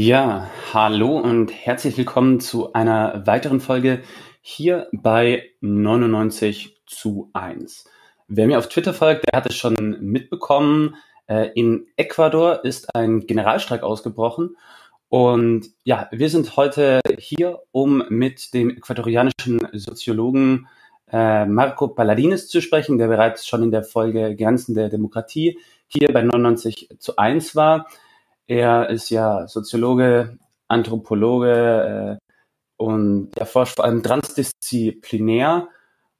Ja, hallo und herzlich willkommen zu einer weiteren Folge hier bei 99 zu 1. Wer mir auf Twitter folgt, der hat es schon mitbekommen. Äh, in Ecuador ist ein Generalstreik ausgebrochen. Und ja, wir sind heute hier, um mit dem ecuadorianischen Soziologen äh, Marco Palladines zu sprechen, der bereits schon in der Folge Grenzen der Demokratie hier bei 99 zu 1 war. Er ist ja Soziologe, Anthropologe äh, und er forscht vor allem transdisziplinär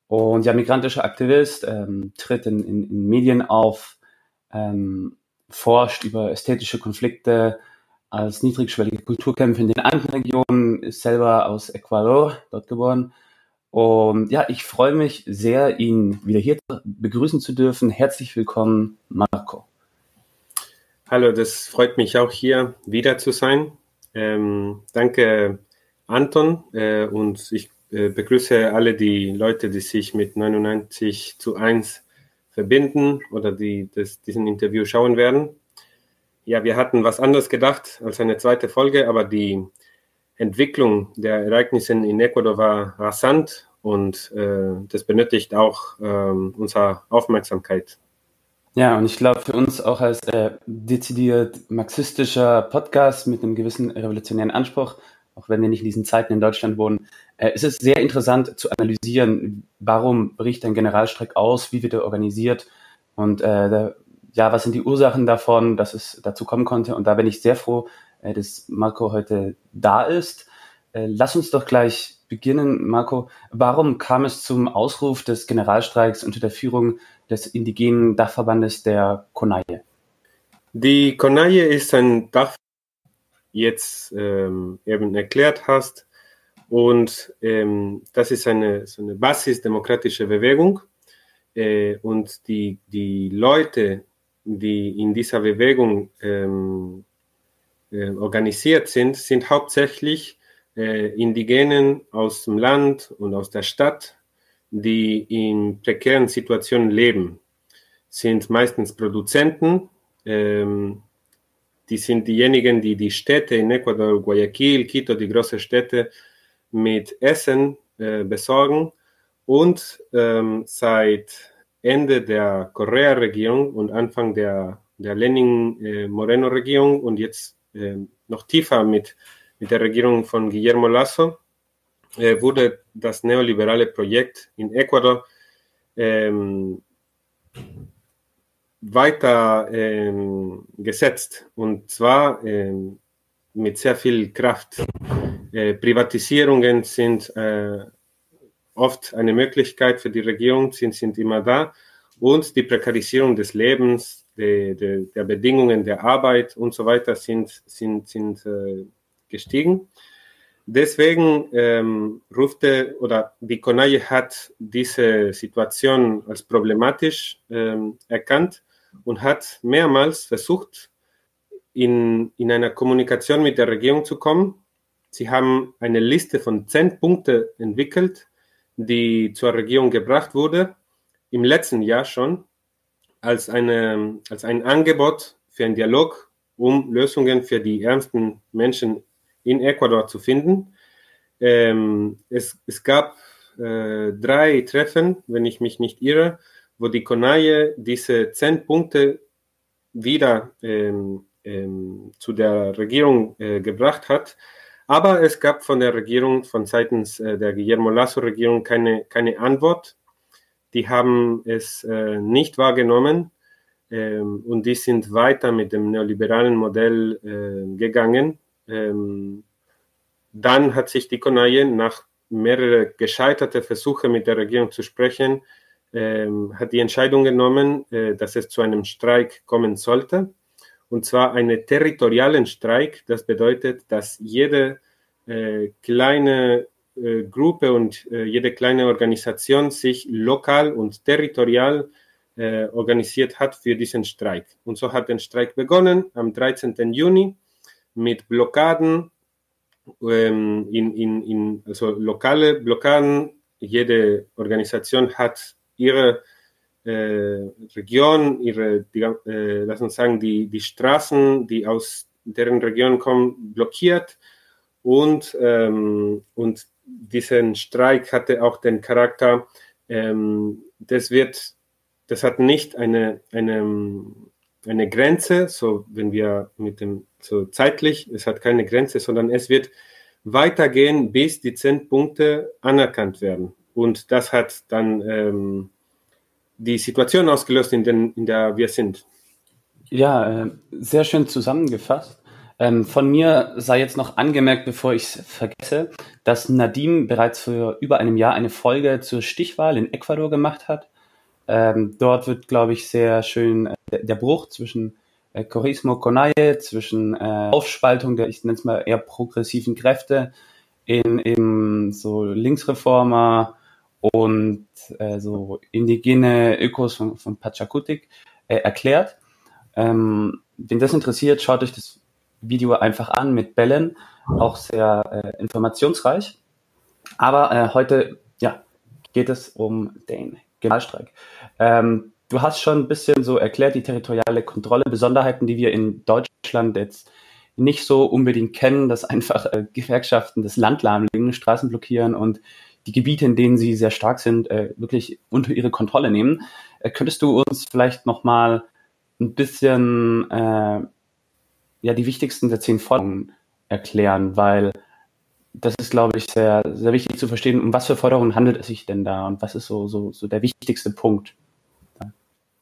und ja, migrantischer Aktivist, ähm, tritt in, in, in Medien auf, ähm, forscht über ästhetische Konflikte als niedrigschwellige Kulturkämpfe in den Andenregionen, ist selber aus Ecuador, dort geboren. Und ja, ich freue mich sehr, ihn wieder hier begrüßen zu dürfen. Herzlich willkommen, Marco. Hallo, das freut mich auch hier wieder zu sein. Ähm, danke, Anton. Äh, und ich äh, begrüße alle die Leute, die sich mit 99 zu 1 verbinden oder die das, diesen Interview schauen werden. Ja, wir hatten was anderes gedacht als eine zweite Folge, aber die Entwicklung der Ereignisse in Ecuador war rasant und äh, das benötigt auch äh, unsere Aufmerksamkeit. Ja, und ich glaube, für uns auch als äh, dezidiert marxistischer Podcast mit einem gewissen revolutionären Anspruch, auch wenn wir nicht in diesen Zeiten in Deutschland wohnen, äh, ist es sehr interessant zu analysieren, warum bricht ein Generalstreik aus, wie wird er organisiert und äh, der, ja, was sind die Ursachen davon, dass es dazu kommen konnte. Und da bin ich sehr froh, äh, dass Marco heute da ist. Äh, lass uns doch gleich beginnen, Marco. Warum kam es zum Ausruf des Generalstreiks unter der Führung des indigenen Dachverbandes der Konaje? Die Konaje ist ein Dach, jetzt ähm, eben erklärt hast. Und ähm, das ist eine, so eine basisdemokratische Bewegung. Äh, und die, die Leute, die in dieser Bewegung ähm, äh, organisiert sind, sind hauptsächlich äh, Indigenen aus dem Land und aus der Stadt die in prekären Situationen leben, sind meistens Produzenten. Ähm, die sind diejenigen, die die Städte in Ecuador, Guayaquil, Quito, die großen Städte mit Essen äh, besorgen. Und ähm, seit Ende der Correa-Regierung und Anfang der, der Lenin-Moreno-Regierung äh, und jetzt äh, noch tiefer mit, mit der Regierung von Guillermo Lasso wurde das neoliberale Projekt in Ecuador ähm, weiter ähm, gesetzt und zwar ähm, mit sehr viel Kraft. Äh, Privatisierungen sind äh, oft eine Möglichkeit für die Regierung, sind, sind immer da und die Prekarisierung des Lebens, de, de, der Bedingungen der Arbeit und so weiter sind, sind, sind äh, gestiegen. Deswegen ähm, rufte oder die Konaje hat diese Situation als problematisch ähm, erkannt und hat mehrmals versucht, in, in einer Kommunikation mit der Regierung zu kommen. Sie haben eine Liste von zehn Punkten entwickelt, die zur Regierung gebracht wurde, im letzten Jahr schon, als, eine, als ein Angebot für einen Dialog, um Lösungen für die ärmsten Menschen in Ecuador zu finden. Ähm, es, es gab äh, drei Treffen, wenn ich mich nicht irre, wo die Konaje diese zehn Punkte wieder ähm, ähm, zu der Regierung äh, gebracht hat. Aber es gab von der Regierung, von seitens äh, der Guillermo Lasso-Regierung keine, keine Antwort. Die haben es äh, nicht wahrgenommen ähm, und die sind weiter mit dem neoliberalen Modell äh, gegangen. Ähm, dann hat sich die Konaje nach mehreren gescheiterten Versuchen mit der Regierung zu sprechen, ähm, hat die Entscheidung genommen, äh, dass es zu einem Streik kommen sollte. Und zwar einen territorialen Streik. Das bedeutet, dass jede äh, kleine äh, Gruppe und äh, jede kleine Organisation sich lokal und territorial äh, organisiert hat für diesen Streik. Und so hat der Streik begonnen am 13. Juni mit Blockaden ähm, in, in, in, also lokale Blockaden. Jede Organisation hat ihre äh, Region, ihre, die, äh, lass uns sagen, die, die Straßen, die aus deren Region kommen, blockiert und, ähm, und diesen Streik hatte auch den Charakter, ähm, das wird, das hat nicht eine, eine, eine Grenze, so wenn wir mit dem, so zeitlich, es hat keine Grenze, sondern es wird weitergehen, bis die zehn Punkte anerkannt werden. Und das hat dann ähm, die Situation ausgelöst, in, den, in der wir sind. Ja, äh, sehr schön zusammengefasst. Ähm, von mir sei jetzt noch angemerkt, bevor ich es vergesse, dass Nadim bereits vor über einem Jahr eine Folge zur Stichwahl in Ecuador gemacht hat. Ähm, dort wird, glaube ich, sehr schön äh, der, Bruch zwischen äh, Corismo Conaye, zwischen äh, Aufspaltung der, ich nenne es mal eher progressiven Kräfte in eben so Linksreformer und äh, so indigene Ökos von, von Pachakutik äh, erklärt. Ähm, wenn das interessiert, schaut euch das Video einfach an mit Bällen, auch sehr äh, informationsreich. Aber äh, heute ja, geht es um den Generalstreik. Ähm, du hast schon ein bisschen so erklärt, die territoriale Kontrolle, Besonderheiten, die wir in Deutschland jetzt nicht so unbedingt kennen, dass einfach äh, Gewerkschaften das Land lahmlegen, Straßen blockieren und die Gebiete, in denen sie sehr stark sind, äh, wirklich unter ihre Kontrolle nehmen. Äh, könntest du uns vielleicht nochmal ein bisschen äh, ja die wichtigsten der zehn Forderungen erklären, weil das ist, glaube ich, sehr, sehr wichtig zu verstehen, um was für Forderungen handelt es sich denn da und was ist so, so, so der wichtigste Punkt?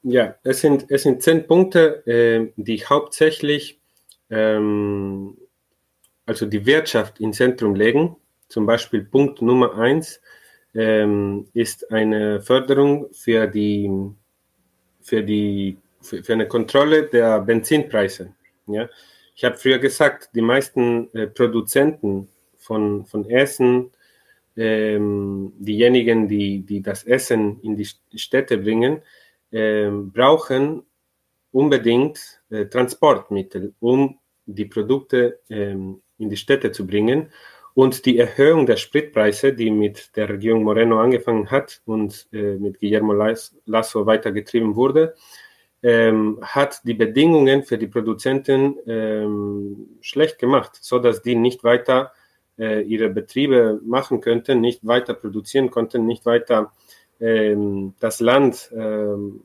Ja, es sind, es sind zehn Punkte, äh, die hauptsächlich ähm, also die Wirtschaft ins Zentrum legen. Zum Beispiel Punkt Nummer eins ähm, ist eine Förderung für die, für die, für, für eine Kontrolle der Benzinpreise. Ja, ich habe früher gesagt, die meisten äh, Produzenten von, von Essen, ähm, diejenigen, die, die das Essen in die Städte bringen, äh, brauchen unbedingt äh, Transportmittel, um die Produkte ähm, in die Städte zu bringen. Und die Erhöhung der Spritpreise, die mit der Regierung Moreno angefangen hat und äh, mit Guillermo Lasso weitergetrieben wurde, ähm, hat die Bedingungen für die Produzenten ähm, schlecht gemacht, so dass die nicht weiter äh, ihre Betriebe machen könnten, nicht weiter produzieren konnten, nicht weiter ähm, das Land ähm,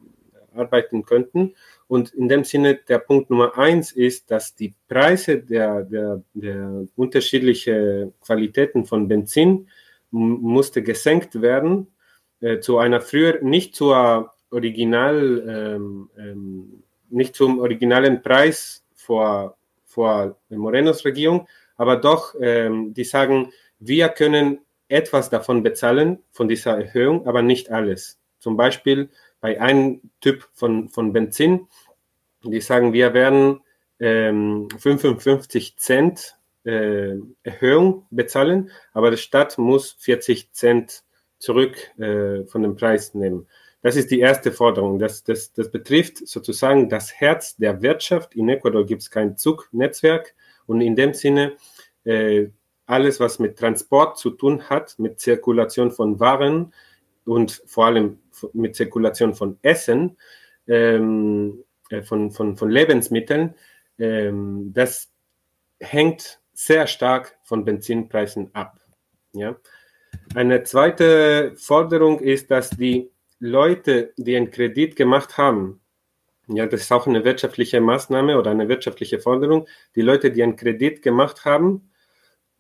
arbeiten könnten. Und in dem Sinne, der Punkt Nummer eins ist, dass die Preise der, der, der unterschiedlichen Qualitäten von Benzin musste gesenkt werden äh, zu einer früher nicht zur Original, ähm, ähm, nicht zum originalen Preis vor, vor Morenos Regierung, aber doch, ähm, die sagen, wir können etwas davon bezahlen, von dieser Erhöhung, aber nicht alles. Zum Beispiel bei einem Typ von, von Benzin, die sagen, wir werden ähm, 55 Cent äh, Erhöhung bezahlen, aber die Stadt muss 40 Cent zurück äh, von dem Preis nehmen. Das ist die erste Forderung. Das, das, das betrifft sozusagen das Herz der Wirtschaft. In Ecuador gibt es kein Zugnetzwerk und in dem Sinne äh, alles, was mit Transport zu tun hat, mit Zirkulation von Waren und vor allem mit Zirkulation von Essen, ähm, äh, von, von, von Lebensmitteln, ähm, das hängt sehr stark von Benzinpreisen ab. Ja? Eine zweite Forderung ist, dass die Leute, die einen Kredit gemacht haben, ja, das ist auch eine wirtschaftliche Maßnahme oder eine wirtschaftliche Forderung, die Leute, die einen Kredit gemacht haben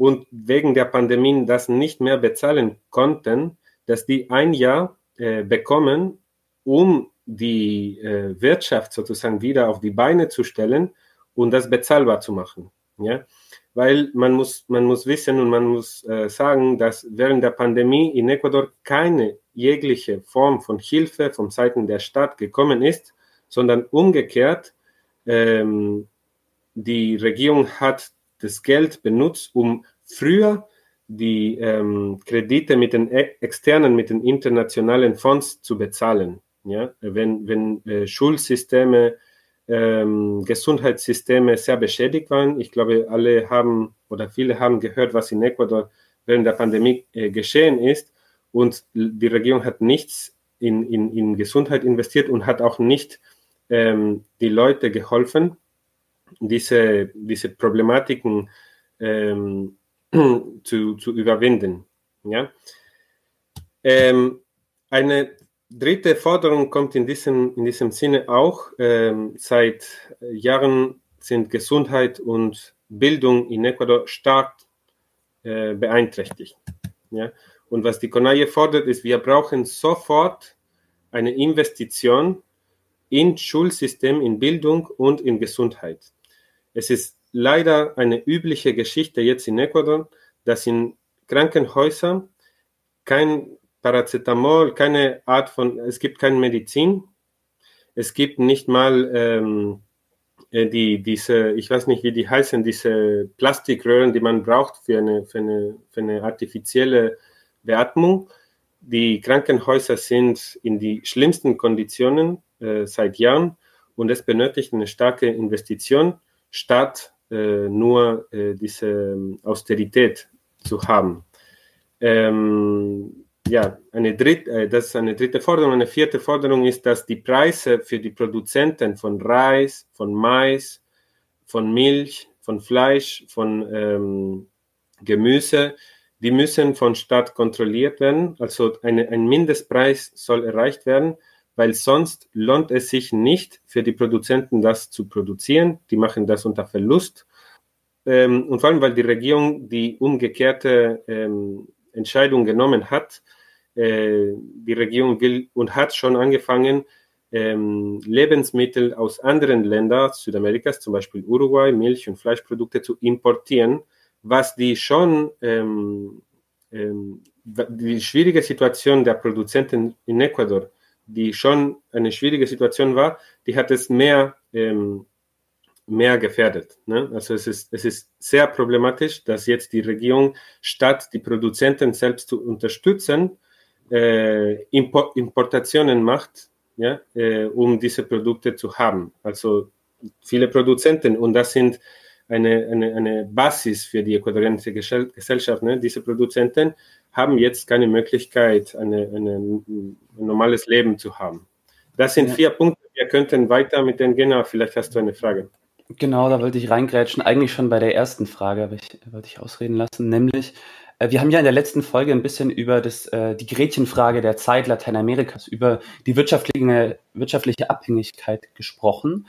und wegen der Pandemie das nicht mehr bezahlen konnten, dass die ein Jahr äh, bekommen, um die äh, Wirtschaft sozusagen wieder auf die Beine zu stellen und das bezahlbar zu machen. Ja? Weil man muss, man muss wissen und man muss äh, sagen, dass während der Pandemie in Ecuador keine jegliche Form von Hilfe von Seiten der Stadt gekommen ist, sondern umgekehrt, ähm, die Regierung hat das Geld benutzt, um früher die ähm, Kredite mit den e-, externen, mit den internationalen Fonds zu bezahlen. Ja? Wenn, wenn äh, Schulsysteme, ähm, Gesundheitssysteme sehr beschädigt waren, ich glaube, alle haben oder viele haben gehört, was in Ecuador während der Pandemie äh, geschehen ist, und die Regierung hat nichts in, in, in Gesundheit investiert und hat auch nicht ähm, die Leute geholfen, diese, diese Problematiken ähm, zu, zu überwinden. Ja? Ähm, eine dritte Forderung kommt in diesem, in diesem Sinne auch. Ähm, seit Jahren sind Gesundheit und Bildung in Ecuador stark äh, beeinträchtigt. Ja? Und was die CONAIE fordert, ist, wir brauchen sofort eine Investition in Schulsystem, in Bildung und in Gesundheit. Es ist leider eine übliche Geschichte jetzt in Ecuador, dass in Krankenhäusern kein Paracetamol, keine Art von, es gibt keine Medizin, es gibt nicht mal ähm, äh, die, diese, ich weiß nicht, wie die heißen, diese Plastikröhren, die man braucht für eine, für eine, für eine artifizielle Beatmung. Die Krankenhäuser sind in die schlimmsten Konditionen äh, seit Jahren und es benötigt eine starke Investition, statt nur äh, diese ähm, Austerität zu haben. Ähm, ja, eine dritte, äh, das ist eine dritte Forderung. Eine vierte Forderung ist, dass die Preise für die Produzenten von Reis, von Mais, von Milch, von Fleisch, von ähm, Gemüse, die müssen von Staat kontrolliert werden. Also eine, ein Mindestpreis soll erreicht werden, weil sonst lohnt es sich nicht für die Produzenten, das zu produzieren. Die machen das unter Verlust. Ähm, und vor allem, weil die Regierung die umgekehrte ähm, Entscheidung genommen hat. Äh, die Regierung will und hat schon angefangen, ähm, Lebensmittel aus anderen Ländern Südamerikas, zum Beispiel Uruguay, Milch- und Fleischprodukte zu importieren, was die schon ähm, ähm, die schwierige Situation der Produzenten in Ecuador, die schon eine schwierige Situation war, die hat es mehr ähm, mehr gefährdet. Ne? Also es ist, es ist sehr problematisch, dass jetzt die Regierung statt die Produzenten selbst zu unterstützen, äh, Import, Importationen macht, ja, äh, um diese Produkte zu haben. Also viele Produzenten und das sind eine, eine, eine Basis für die ecuadorianische Gesellschaft. Ne? Diese Produzenten haben jetzt keine Möglichkeit, eine, eine, ein normales Leben zu haben. Das sind ja. vier Punkte. Wir könnten weiter mit denen gehen, aber vielleicht hast du eine Frage. Genau, da wollte ich reingrätschen. Eigentlich schon bei der ersten Frage, aber ich wollte ich ausreden lassen, nämlich äh, wir haben ja in der letzten Folge ein bisschen über das, äh, die Gretchenfrage der Zeit Lateinamerikas, über die wirtschaftliche, wirtschaftliche Abhängigkeit gesprochen.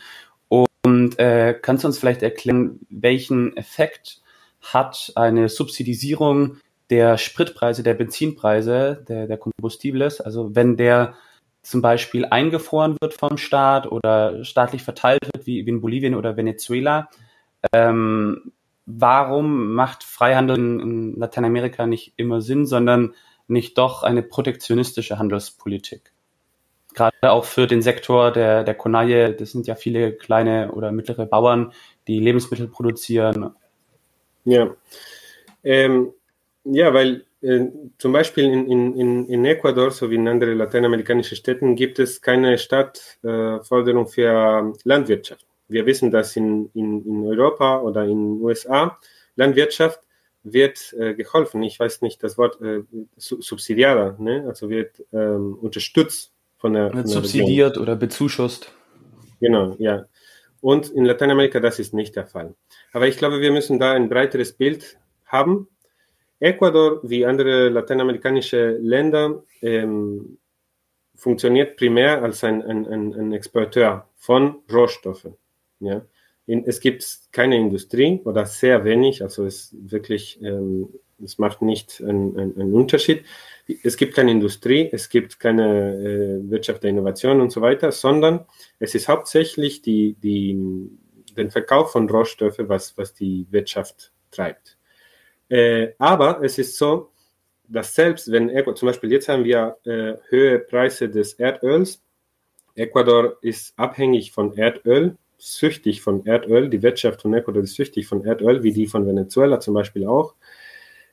Und äh, kannst du uns vielleicht erklären, welchen Effekt hat eine Subsidisierung der Spritpreise, der Benzinpreise, der, der Combustibles, also wenn der zum Beispiel eingefroren wird vom Staat oder staatlich verteilt wird, wie, wie in Bolivien oder Venezuela. Ähm, warum macht Freihandel in, in Lateinamerika nicht immer Sinn, sondern nicht doch eine protektionistische Handelspolitik? Gerade auch für den Sektor der, der Konaille, das sind ja viele kleine oder mittlere Bauern, die Lebensmittel produzieren. Ja, ähm, ja weil äh, zum Beispiel in, in, in Ecuador sowie in anderen lateinamerikanischen Städten gibt es keine Stadtförderung äh, für Landwirtschaft. Wir wissen, dass in, in, in Europa oder in den USA Landwirtschaft wird äh, geholfen. Ich weiß nicht das Wort äh, subsidiarer, ne? also wird ähm, unterstützt von der. Wird subsidiert Region. oder bezuschusst. Genau, ja. Und in Lateinamerika das ist nicht der Fall. Aber ich glaube, wir müssen da ein breiteres Bild haben Ecuador wie andere lateinamerikanische Länder ähm, funktioniert primär als ein, ein, ein, ein Exporteur von Rohstoffen. Ja? In, es gibt keine Industrie oder sehr wenig, also es wirklich, ähm, es macht nicht einen, einen Unterschied. Es gibt keine Industrie, es gibt keine äh, Wirtschaft der Innovation und so weiter, sondern es ist hauptsächlich die, die, den Verkauf von Rohstoffen, was, was die Wirtschaft treibt. Äh, aber es ist so, dass selbst wenn zum Beispiel jetzt haben wir äh, höhere Preise des Erdöls, Ecuador ist abhängig von Erdöl, süchtig von Erdöl, die Wirtschaft von Ecuador ist süchtig von Erdöl, wie die von Venezuela zum Beispiel auch.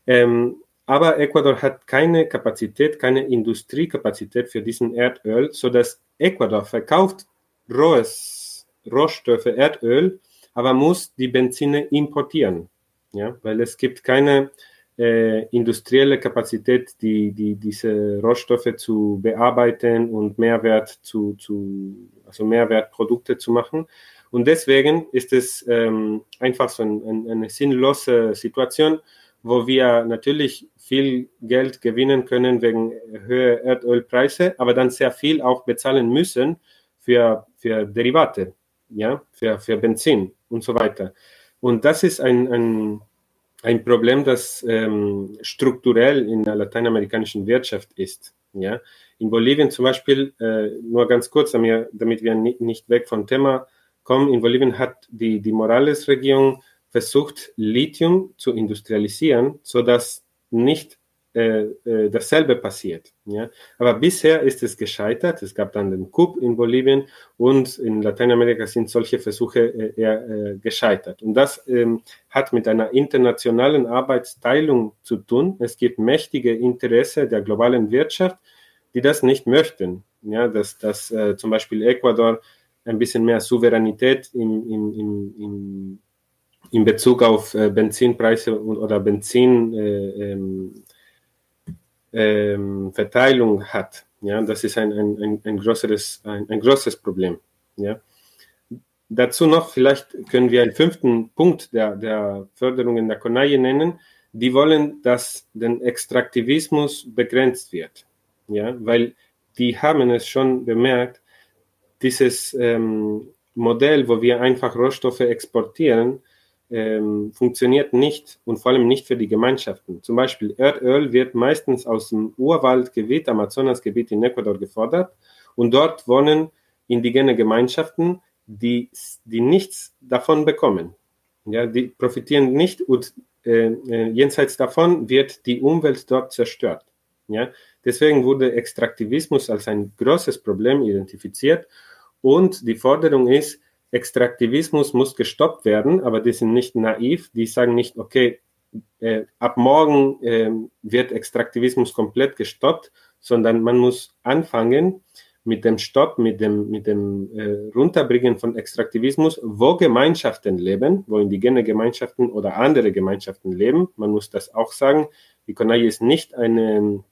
Ähm, aber Ecuador hat keine Kapazität, keine Industriekapazität für diesen Erdöl, sodass Ecuador verkauft rohes Rohstoffe, Erdöl, aber muss die Benzine importieren ja, weil es gibt keine äh, industrielle Kapazität, die, die, diese Rohstoffe zu bearbeiten und Mehrwert zu, zu also Mehrwertprodukte zu machen. Und deswegen ist es ähm, einfach so ein, ein, eine sinnlose Situation, wo wir natürlich viel Geld gewinnen können wegen höherer Erdölpreise, aber dann sehr viel auch bezahlen müssen für, für Derivate, ja, für, für Benzin und so weiter. Und das ist ein, ein, ein Problem, das ähm, strukturell in der lateinamerikanischen Wirtschaft ist. Ja? In Bolivien zum Beispiel, äh, nur ganz kurz, damit wir nicht weg vom Thema kommen, in Bolivien hat die, die Morales-Regierung versucht, Lithium zu industrialisieren, sodass nicht äh, äh, dasselbe passiert. Ja? Aber bisher ist es gescheitert. Es gab dann den Coup in Bolivien und in Lateinamerika sind solche Versuche äh, eher äh, gescheitert. Und das ähm, hat mit einer internationalen Arbeitsteilung zu tun. Es gibt mächtige Interesse der globalen Wirtschaft, die das nicht möchten. Ja, dass, dass äh, zum Beispiel Ecuador ein bisschen mehr Souveränität in, in, in, in, in Bezug auf äh, Benzinpreise oder Benzin äh, ähm, ähm, hat. Ja, das ist ein, ein, ein, ein größeres, ein, ein großes Problem. Ja. Dazu noch, vielleicht können wir einen fünften Punkt der, der Förderungen der Konaje nennen. Die wollen, dass der Extraktivismus begrenzt wird. Ja, weil die haben es schon bemerkt, dieses ähm, Modell, wo wir einfach Rohstoffe exportieren, ähm, funktioniert nicht und vor allem nicht für die Gemeinschaften. Zum Beispiel Erdöl wird meistens aus dem Urwaldgebiet, Amazonasgebiet in Ecuador gefordert und dort wohnen indigene Gemeinschaften, die, die nichts davon bekommen. Ja, die profitieren nicht und äh, äh jenseits davon wird die Umwelt dort zerstört. Ja, deswegen wurde Extraktivismus als ein großes Problem identifiziert und die Forderung ist, Extraktivismus muss gestoppt werden, aber die sind nicht naiv. Die sagen nicht, okay, äh, ab morgen äh, wird Extraktivismus komplett gestoppt, sondern man muss anfangen mit dem Stopp, mit dem, mit dem äh, Runterbringen von Extraktivismus, wo Gemeinschaften leben, wo indigene Gemeinschaften oder andere Gemeinschaften leben. Man muss das auch sagen. Die Konaje ist nicht eine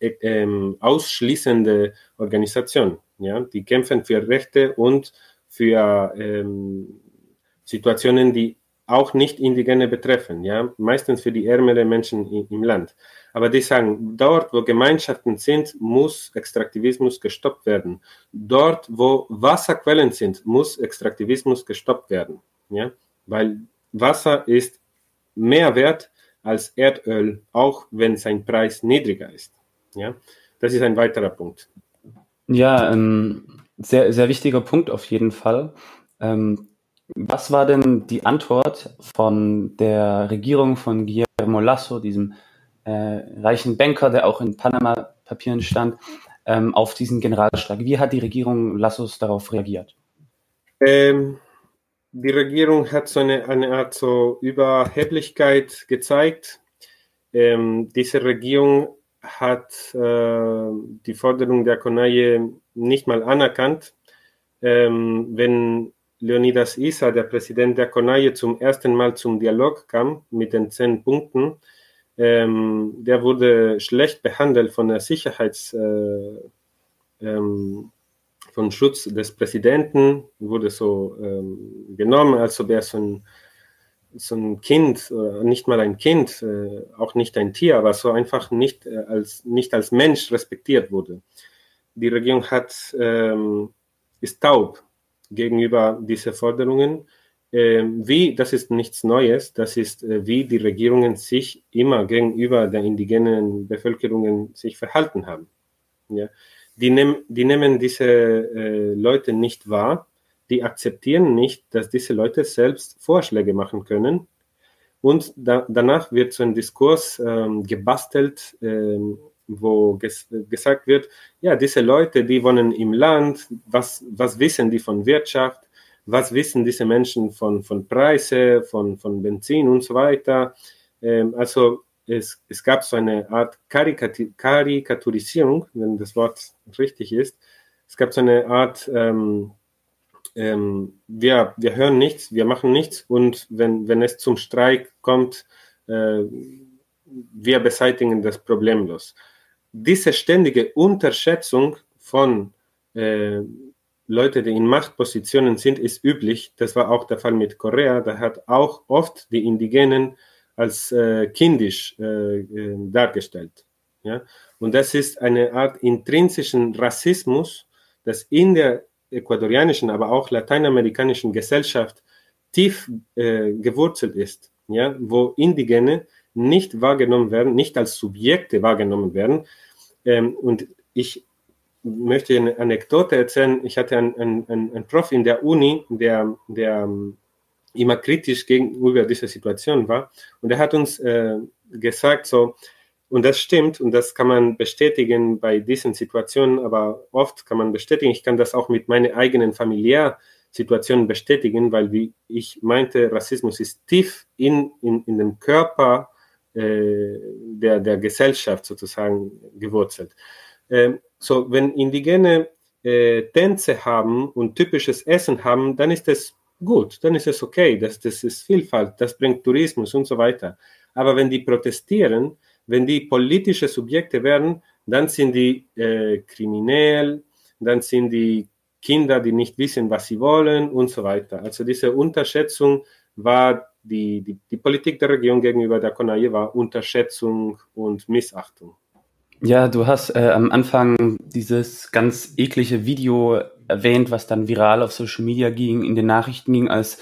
äh, ähm, ausschließende Organisation. Ja? Die kämpfen für Rechte und für ähm, Situationen, die auch nicht Indigene betreffen, ja, meistens für die ärmeren Menschen im, im Land. Aber die sagen, dort, wo Gemeinschaften sind, muss Extraktivismus gestoppt werden. Dort, wo Wasserquellen sind, muss Extraktivismus gestoppt werden, ja, weil Wasser ist mehr wert als Erdöl, auch wenn sein Preis niedriger ist, ja. Das ist ein weiterer Punkt. Ja, ähm, sehr, sehr wichtiger Punkt auf jeden Fall. Ähm, was war denn die Antwort von der Regierung von Guillermo Lasso, diesem äh, reichen Banker, der auch in Panama-Papieren stand, ähm, auf diesen Generalstreik? Wie hat die Regierung Lassos darauf reagiert? Ähm, die Regierung hat so eine, eine Art so Überheblichkeit gezeigt. Ähm, diese Regierung hat äh, die Forderung der Konaje nicht mal anerkannt. Ähm, wenn Leonidas Issa, der Präsident der Konaje, zum ersten Mal zum Dialog kam mit den zehn Punkten, ähm, der wurde schlecht behandelt von der Sicherheits, äh, ähm, von Schutz des Präsidenten, wurde so ähm, genommen, als ob er so ein so ein Kind, äh, nicht mal ein Kind, äh, auch nicht ein Tier, aber so einfach nicht äh, als, nicht als Mensch respektiert wurde. Die Regierung hat, ähm, ist taub gegenüber diesen Forderungen. Ähm, wie, das ist nichts Neues, das ist, wie die Regierungen sich immer gegenüber der indigenen Bevölkerungen sich verhalten haben. Ja. Die, nehm, die nehmen diese äh, Leute nicht wahr die akzeptieren nicht, dass diese Leute selbst Vorschläge machen können. Und da, danach wird so ein Diskurs ähm, gebastelt, ähm, wo ges gesagt wird, ja, diese Leute, die wohnen im Land, was, was wissen die von Wirtschaft, was wissen diese Menschen von, von Preise, von, von Benzin und so weiter. Ähm, also es, es gab so eine Art Karikaturisierung, wenn das Wort richtig ist. Es gab so eine Art ähm, ähm, wir, wir hören nichts, wir machen nichts und wenn, wenn es zum Streik kommt, äh, wir beseitigen das problemlos. Diese ständige Unterschätzung von äh, Leuten, die in Machtpositionen sind, ist üblich. Das war auch der Fall mit Korea. Da hat auch oft die Indigenen als äh, kindisch äh, äh, dargestellt. Ja? Und das ist eine Art intrinsischen Rassismus, das in der ecuadorianischen, aber auch lateinamerikanischen Gesellschaft tief äh, gewurzelt ist, ja? wo Indigene nicht wahrgenommen werden, nicht als Subjekte wahrgenommen werden. Ähm, und ich möchte eine Anekdote erzählen. Ich hatte einen, einen, einen Prof in der Uni, der, der immer kritisch gegenüber dieser Situation war. Und er hat uns äh, gesagt, so, und das stimmt, und das kann man bestätigen bei diesen Situationen, aber oft kann man bestätigen, ich kann das auch mit meinen eigenen Familiärsituationen bestätigen, weil, wie ich meinte, Rassismus ist tief in, in, in dem Körper der, der Gesellschaft sozusagen gewurzelt. Ähm, so, wenn Indigene äh, Tänze haben und typisches Essen haben, dann ist es gut, dann ist es okay, das, das ist Vielfalt, das bringt Tourismus und so weiter. Aber wenn die protestieren, wenn die politische Subjekte werden, dann sind die äh, kriminell, dann sind die Kinder, die nicht wissen, was sie wollen und so weiter. Also diese Unterschätzung war die, die, die Politik der Regierung gegenüber der Konaje war Unterschätzung und Missachtung. Ja, du hast äh, am Anfang dieses ganz eklige Video erwähnt, was dann viral auf Social Media ging, in den Nachrichten ging, als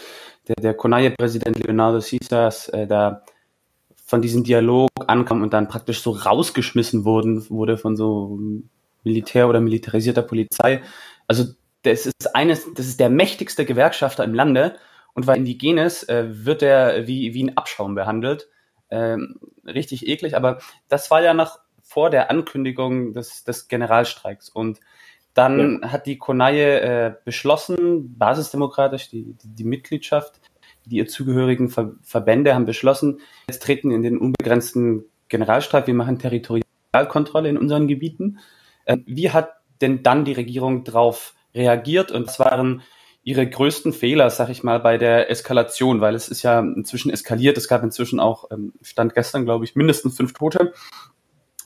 der, der Konaje-Präsident Leonardo Cisas äh, da von diesem Dialog ankam und dann praktisch so rausgeschmissen wurden, wurde von so Militär oder militarisierter Polizei. Also das ist eines, das ist der mächtigste Gewerkschafter im Lande und weil Indigenes äh, wird er wie, wie ein Abschaum behandelt. Ähm, richtig eklig, aber das war ja noch vor der Ankündigung des, des Generalstreiks. Und dann ja. hat die Konaje äh, beschlossen, basisdemokratisch, die, die, die, Mitgliedschaft, die ihr zugehörigen Ver Verbände haben beschlossen, jetzt treten in den unbegrenzten Generalstreik, wir machen Territorialkontrolle in unseren Gebieten. Äh, wie hat denn dann die Regierung darauf reagiert? Und was waren ihre größten Fehler, sag ich mal, bei der Eskalation? Weil es ist ja inzwischen eskaliert. Es gab inzwischen auch, ähm, stand gestern, glaube ich, mindestens fünf Tote.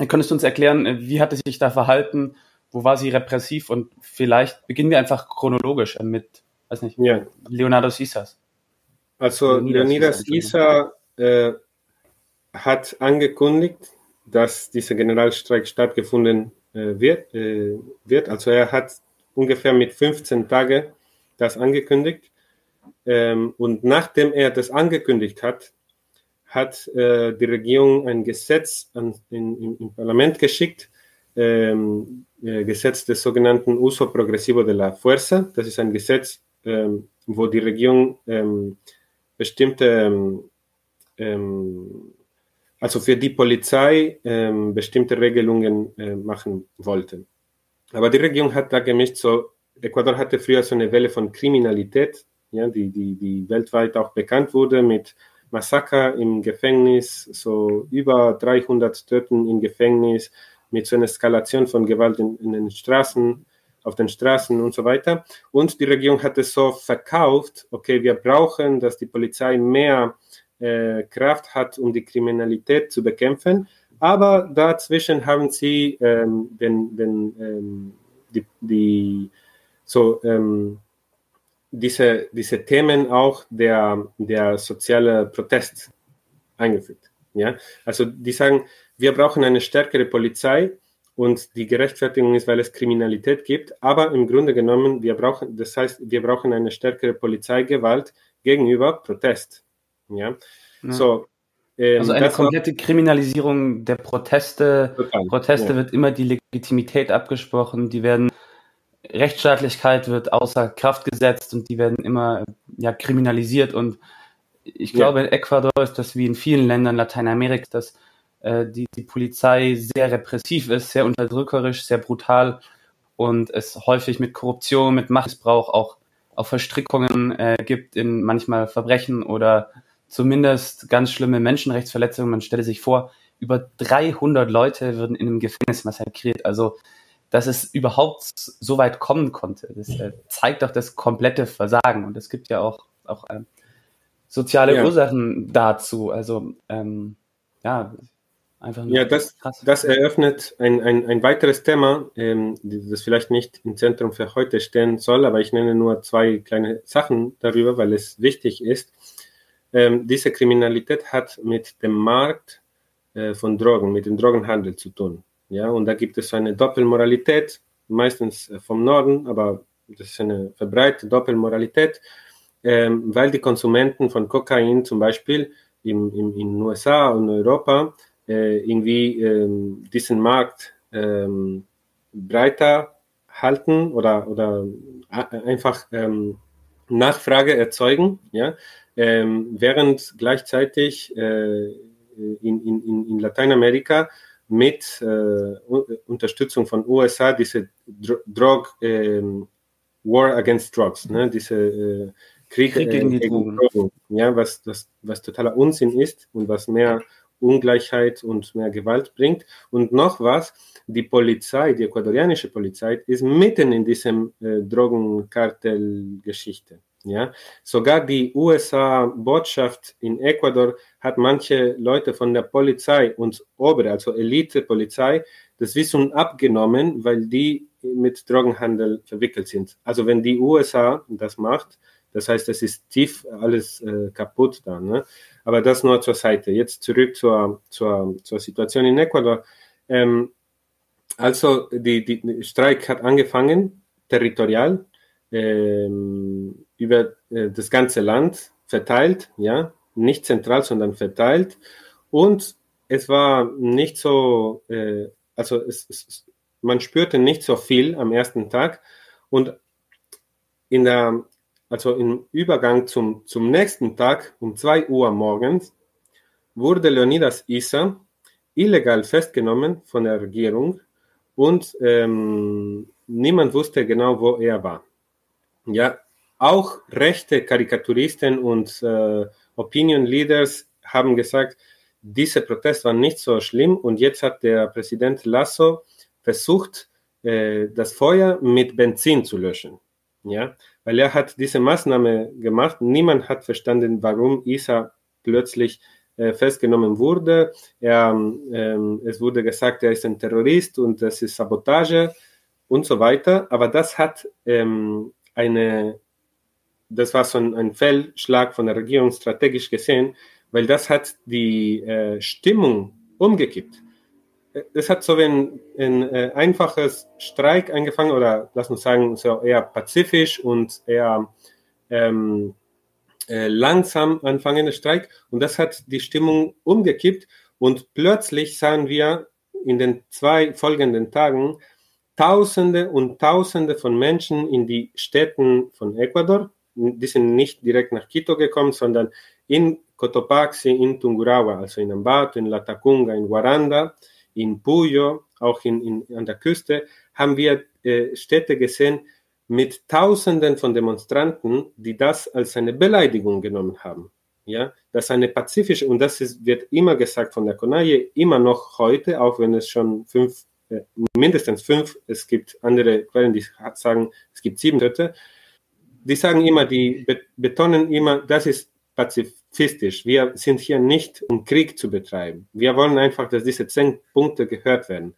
Könntest du uns erklären, äh, wie hat es sich da verhalten? Wo war sie repressiv? Und vielleicht beginnen wir einfach chronologisch mit, weiß nicht, ja. Leonardo Isas. Also Leonidas Isa äh, hat angekündigt, dass dieser Generalstreik stattgefunden äh, wird, äh, wird. Also er hat ungefähr mit 15 Tagen das angekündigt. Ähm, und nachdem er das angekündigt hat, hat äh, die Regierung ein Gesetz an, in, in, im Parlament geschickt, ähm, äh, Gesetz des sogenannten Uso Progresivo de la Fuerza. Das ist ein Gesetz, ähm, wo die Regierung ähm, bestimmte, ähm, ähm, also für die Polizei bestimmte Regelungen äh, machen wollte. Aber die Regierung hat da gemischt, so Ecuador hatte früher so eine Welle von Kriminalität, ja, die, die, die weltweit auch bekannt wurde mit Massaker im Gefängnis, so über 300 Töten im Gefängnis mit so einer Eskalation von Gewalt in, in, den Straßen, auf den Straßen und so weiter. Und die Regierung hat es so verkauft, okay, wir brauchen, dass die Polizei mehr äh, Kraft hat, um die Kriminalität zu bekämpfen. Aber dazwischen haben sie ähm, den, den, ähm, die, die so ähm, diese, diese Themen auch der, der soziale Protest eingefügt. Ja? Also die sagen, wir brauchen eine stärkere Polizei und die Gerechtfertigung ist, weil es Kriminalität gibt, aber im Grunde genommen, wir brauchen, das heißt, wir brauchen eine stärkere Polizeigewalt gegenüber Protest. Ja? ja. So, ähm, also eine komplette Kriminalisierung der Proteste. Total, Proteste ja. wird immer die Legitimität abgesprochen, die werden Rechtsstaatlichkeit wird außer Kraft gesetzt und die werden immer ja, kriminalisiert. Und ich glaube, ja. in Ecuador ist das wie in vielen Ländern Lateinamerikas, dass äh, die, die Polizei sehr repressiv ist, sehr unterdrückerisch, sehr brutal und es häufig mit Korruption, mit Machtmissbrauch auch, auch Verstrickungen äh, gibt in manchmal Verbrechen oder zumindest ganz schlimme Menschenrechtsverletzungen. Man stelle sich vor, über 300 Leute würden in einem Gefängnis massakriert. Also dass es überhaupt so weit kommen konnte. Das äh, zeigt doch das komplette Versagen. Und es gibt ja auch, auch äh, soziale ja. Ursachen dazu. Also, ähm, ja, Einfach nur ja, das, krass. das eröffnet ein, ein, ein weiteres Thema, ähm, das vielleicht nicht im Zentrum für heute stehen soll, aber ich nenne nur zwei kleine Sachen darüber, weil es wichtig ist. Ähm, diese Kriminalität hat mit dem Markt äh, von Drogen, mit dem Drogenhandel zu tun. Ja, und da gibt es eine Doppelmoralität, meistens äh, vom Norden, aber das ist eine verbreitete Doppelmoralität, ähm, weil die Konsumenten von Kokain zum Beispiel im, im, in den USA und Europa äh, irgendwie ähm, diesen Markt ähm, breiter halten oder, oder einfach ähm, Nachfrage erzeugen, ja, ähm, während gleichzeitig äh, in, in, in Lateinamerika mit äh, Unterstützung von USA diese Drug ähm, War against Drugs, ne, diese äh, Krieg, Krieg, gegen, äh, gegen Drogen, ja, was, was, was totaler Unsinn ist und was mehr Ungleichheit und mehr Gewalt bringt. Und noch was, die Polizei, die ecuadorianische Polizei, ist mitten in diesem äh, Drogenkartellgeschichte. Ja, sogar die USA-Botschaft in Ecuador hat manche Leute von der Polizei und obere, also Elite-Polizei, das Wissen abgenommen, weil die mit Drogenhandel verwickelt sind. Also wenn die USA das macht, das heißt, es ist tief alles äh, kaputt dann. Ne? Aber das nur zur Seite. Jetzt zurück zur, zur, zur Situation in Ecuador. Ähm, also, die, die Streik hat angefangen, territorial, ähm, über äh, das ganze Land verteilt, ja, nicht zentral, sondern verteilt. Und es war nicht so, äh, also es, es, man spürte nicht so viel am ersten Tag. Und in der also im Übergang zum, zum nächsten Tag um 2 Uhr morgens, wurde Leonidas Issa illegal festgenommen von der Regierung und ähm, niemand wusste genau, wo er war. Ja, auch rechte Karikaturisten und äh, Opinion Leaders haben gesagt, dieser Protest war nicht so schlimm und jetzt hat der Präsident Lasso versucht, äh, das Feuer mit Benzin zu löschen. Ja, weil er hat diese Maßnahme gemacht. Niemand hat verstanden, warum Isa plötzlich äh, festgenommen wurde. Er, ähm, es wurde gesagt, er ist ein Terrorist und das ist Sabotage und so weiter. Aber das hat ähm, eine, das war so ein, ein Fehlschlag von der Regierung strategisch gesehen, weil das hat die äh, Stimmung umgekippt es hat so ein, ein äh, einfaches Streik angefangen oder lass uns sagen, so eher pazifisch und eher ähm, äh, langsam anfangender Streik. Und das hat die Stimmung umgekippt. Und plötzlich sahen wir in den zwei folgenden Tagen Tausende und Tausende von Menschen in die Städten von Ecuador. Die sind nicht direkt nach Quito gekommen, sondern in Cotopaxi, in Tungurahua, also in Ambato, in Latacunga, in Guaranda in Puyo, auch in, in, an der Küste, haben wir äh, Städte gesehen mit Tausenden von Demonstranten, die das als eine Beleidigung genommen haben. Ja, das ist eine pazifische, und das ist, wird immer gesagt von der Konaje, immer noch heute, auch wenn es schon fünf, äh, mindestens fünf, es gibt andere Quellen, die sagen, es gibt sieben Dritte, die sagen immer, die betonen immer, das ist pazifistisch. Wir sind hier nicht, um Krieg zu betreiben. Wir wollen einfach, dass diese zehn Punkte gehört werden.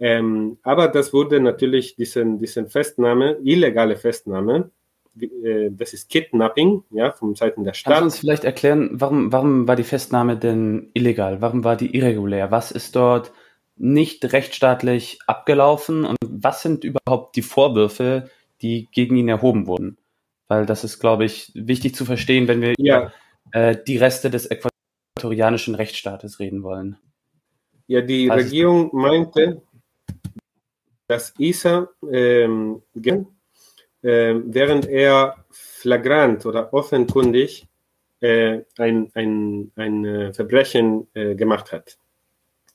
Ähm, aber das wurde natürlich diesen, diesen Festnahme, illegale Festnahme, äh, das ist Kidnapping, ja, von Seiten der Stadt. Kannst du uns vielleicht erklären, warum, warum war die Festnahme denn illegal? Warum war die irregulär? Was ist dort nicht rechtsstaatlich abgelaufen und was sind überhaupt die Vorwürfe, die gegen ihn erhoben wurden? Weil das ist, glaube ich, wichtig zu verstehen, wenn wir ja. über äh, die Reste des äquatorianischen Rechtsstaates reden wollen. Ja, die also, Regierung meinte, dass Isa ähm, äh, während er flagrant oder offenkundig äh, ein, ein, ein äh, Verbrechen äh, gemacht hat.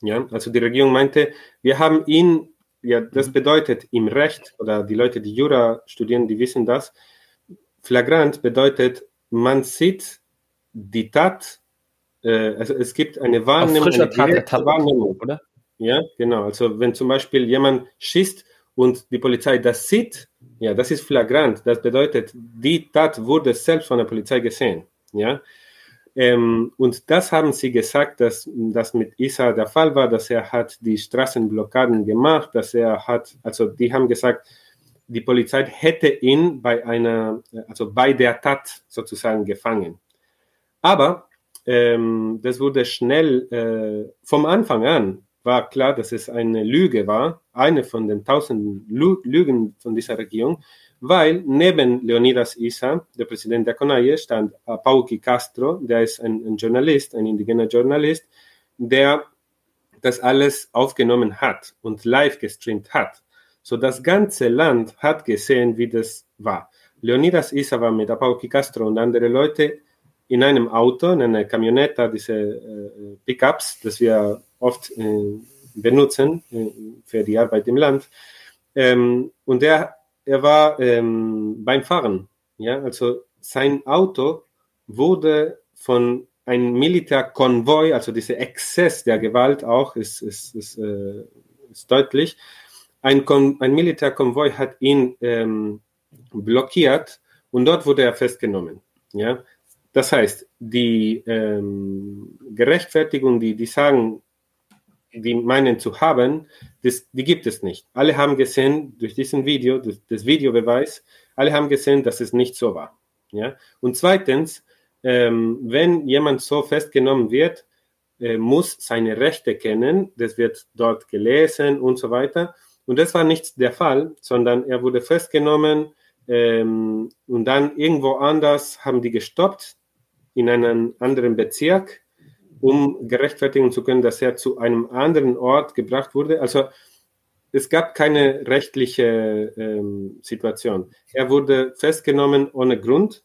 Ja, also die Regierung meinte, wir haben ihn, ja, das mhm. bedeutet im Recht, oder die Leute, die Jura studieren, die wissen das, flagrant bedeutet, man sieht die Tat, äh, also es gibt eine Wahrnehmung, eine Tat, Wahrnehmung, oder? Ja, genau. Also wenn zum Beispiel jemand schießt und die Polizei das sieht, ja, das ist flagrant. Das bedeutet, die Tat wurde selbst von der Polizei gesehen. Ja. Ähm, und das haben sie gesagt, dass das mit Isa der Fall war, dass er hat die Straßenblockaden gemacht, dass er hat, also die haben gesagt, die Polizei hätte ihn bei einer, also bei der Tat sozusagen gefangen. Aber ähm, das wurde schnell äh, vom Anfang an war klar, dass es eine Lüge war, eine von den tausenden Lügen von dieser Regierung, weil neben Leonidas Isa, der Präsident der CONAIE, stand Pauki Castro, der ist ein, ein Journalist, ein indigener Journalist, der das alles aufgenommen hat und live gestreamt hat. So das ganze Land hat gesehen, wie das war. Leonidas Isa war mit Pauki Castro und andere Leute in einem Auto, in einer Camionetta, diese äh, Pickups, das wir oft äh, benutzen äh, für die Arbeit im Land. Ähm, und er, er war ähm, beim Fahren. Ja, also sein Auto wurde von einem Militärkonvoi, also dieser Exzess der Gewalt auch ist, ist, ist, ist deutlich. Ein, Kon ein Militärkonvoi hat ihn ähm, blockiert und dort wurde er festgenommen. Ja, das heißt, die ähm, Gerechtfertigung, die, die sagen, die meinen zu haben, das, die gibt es nicht. Alle haben gesehen, durch diesen Video, das, das Videobeweis, alle haben gesehen, dass es nicht so war. Ja? Und zweitens, ähm, wenn jemand so festgenommen wird, äh, muss seine Rechte kennen, das wird dort gelesen und so weiter. Und das war nicht der Fall, sondern er wurde festgenommen ähm, und dann irgendwo anders haben die gestoppt, in einen anderen Bezirk, um gerechtfertigen zu können, dass er zu einem anderen Ort gebracht wurde. Also es gab keine rechtliche ähm, Situation. Er wurde festgenommen ohne Grund.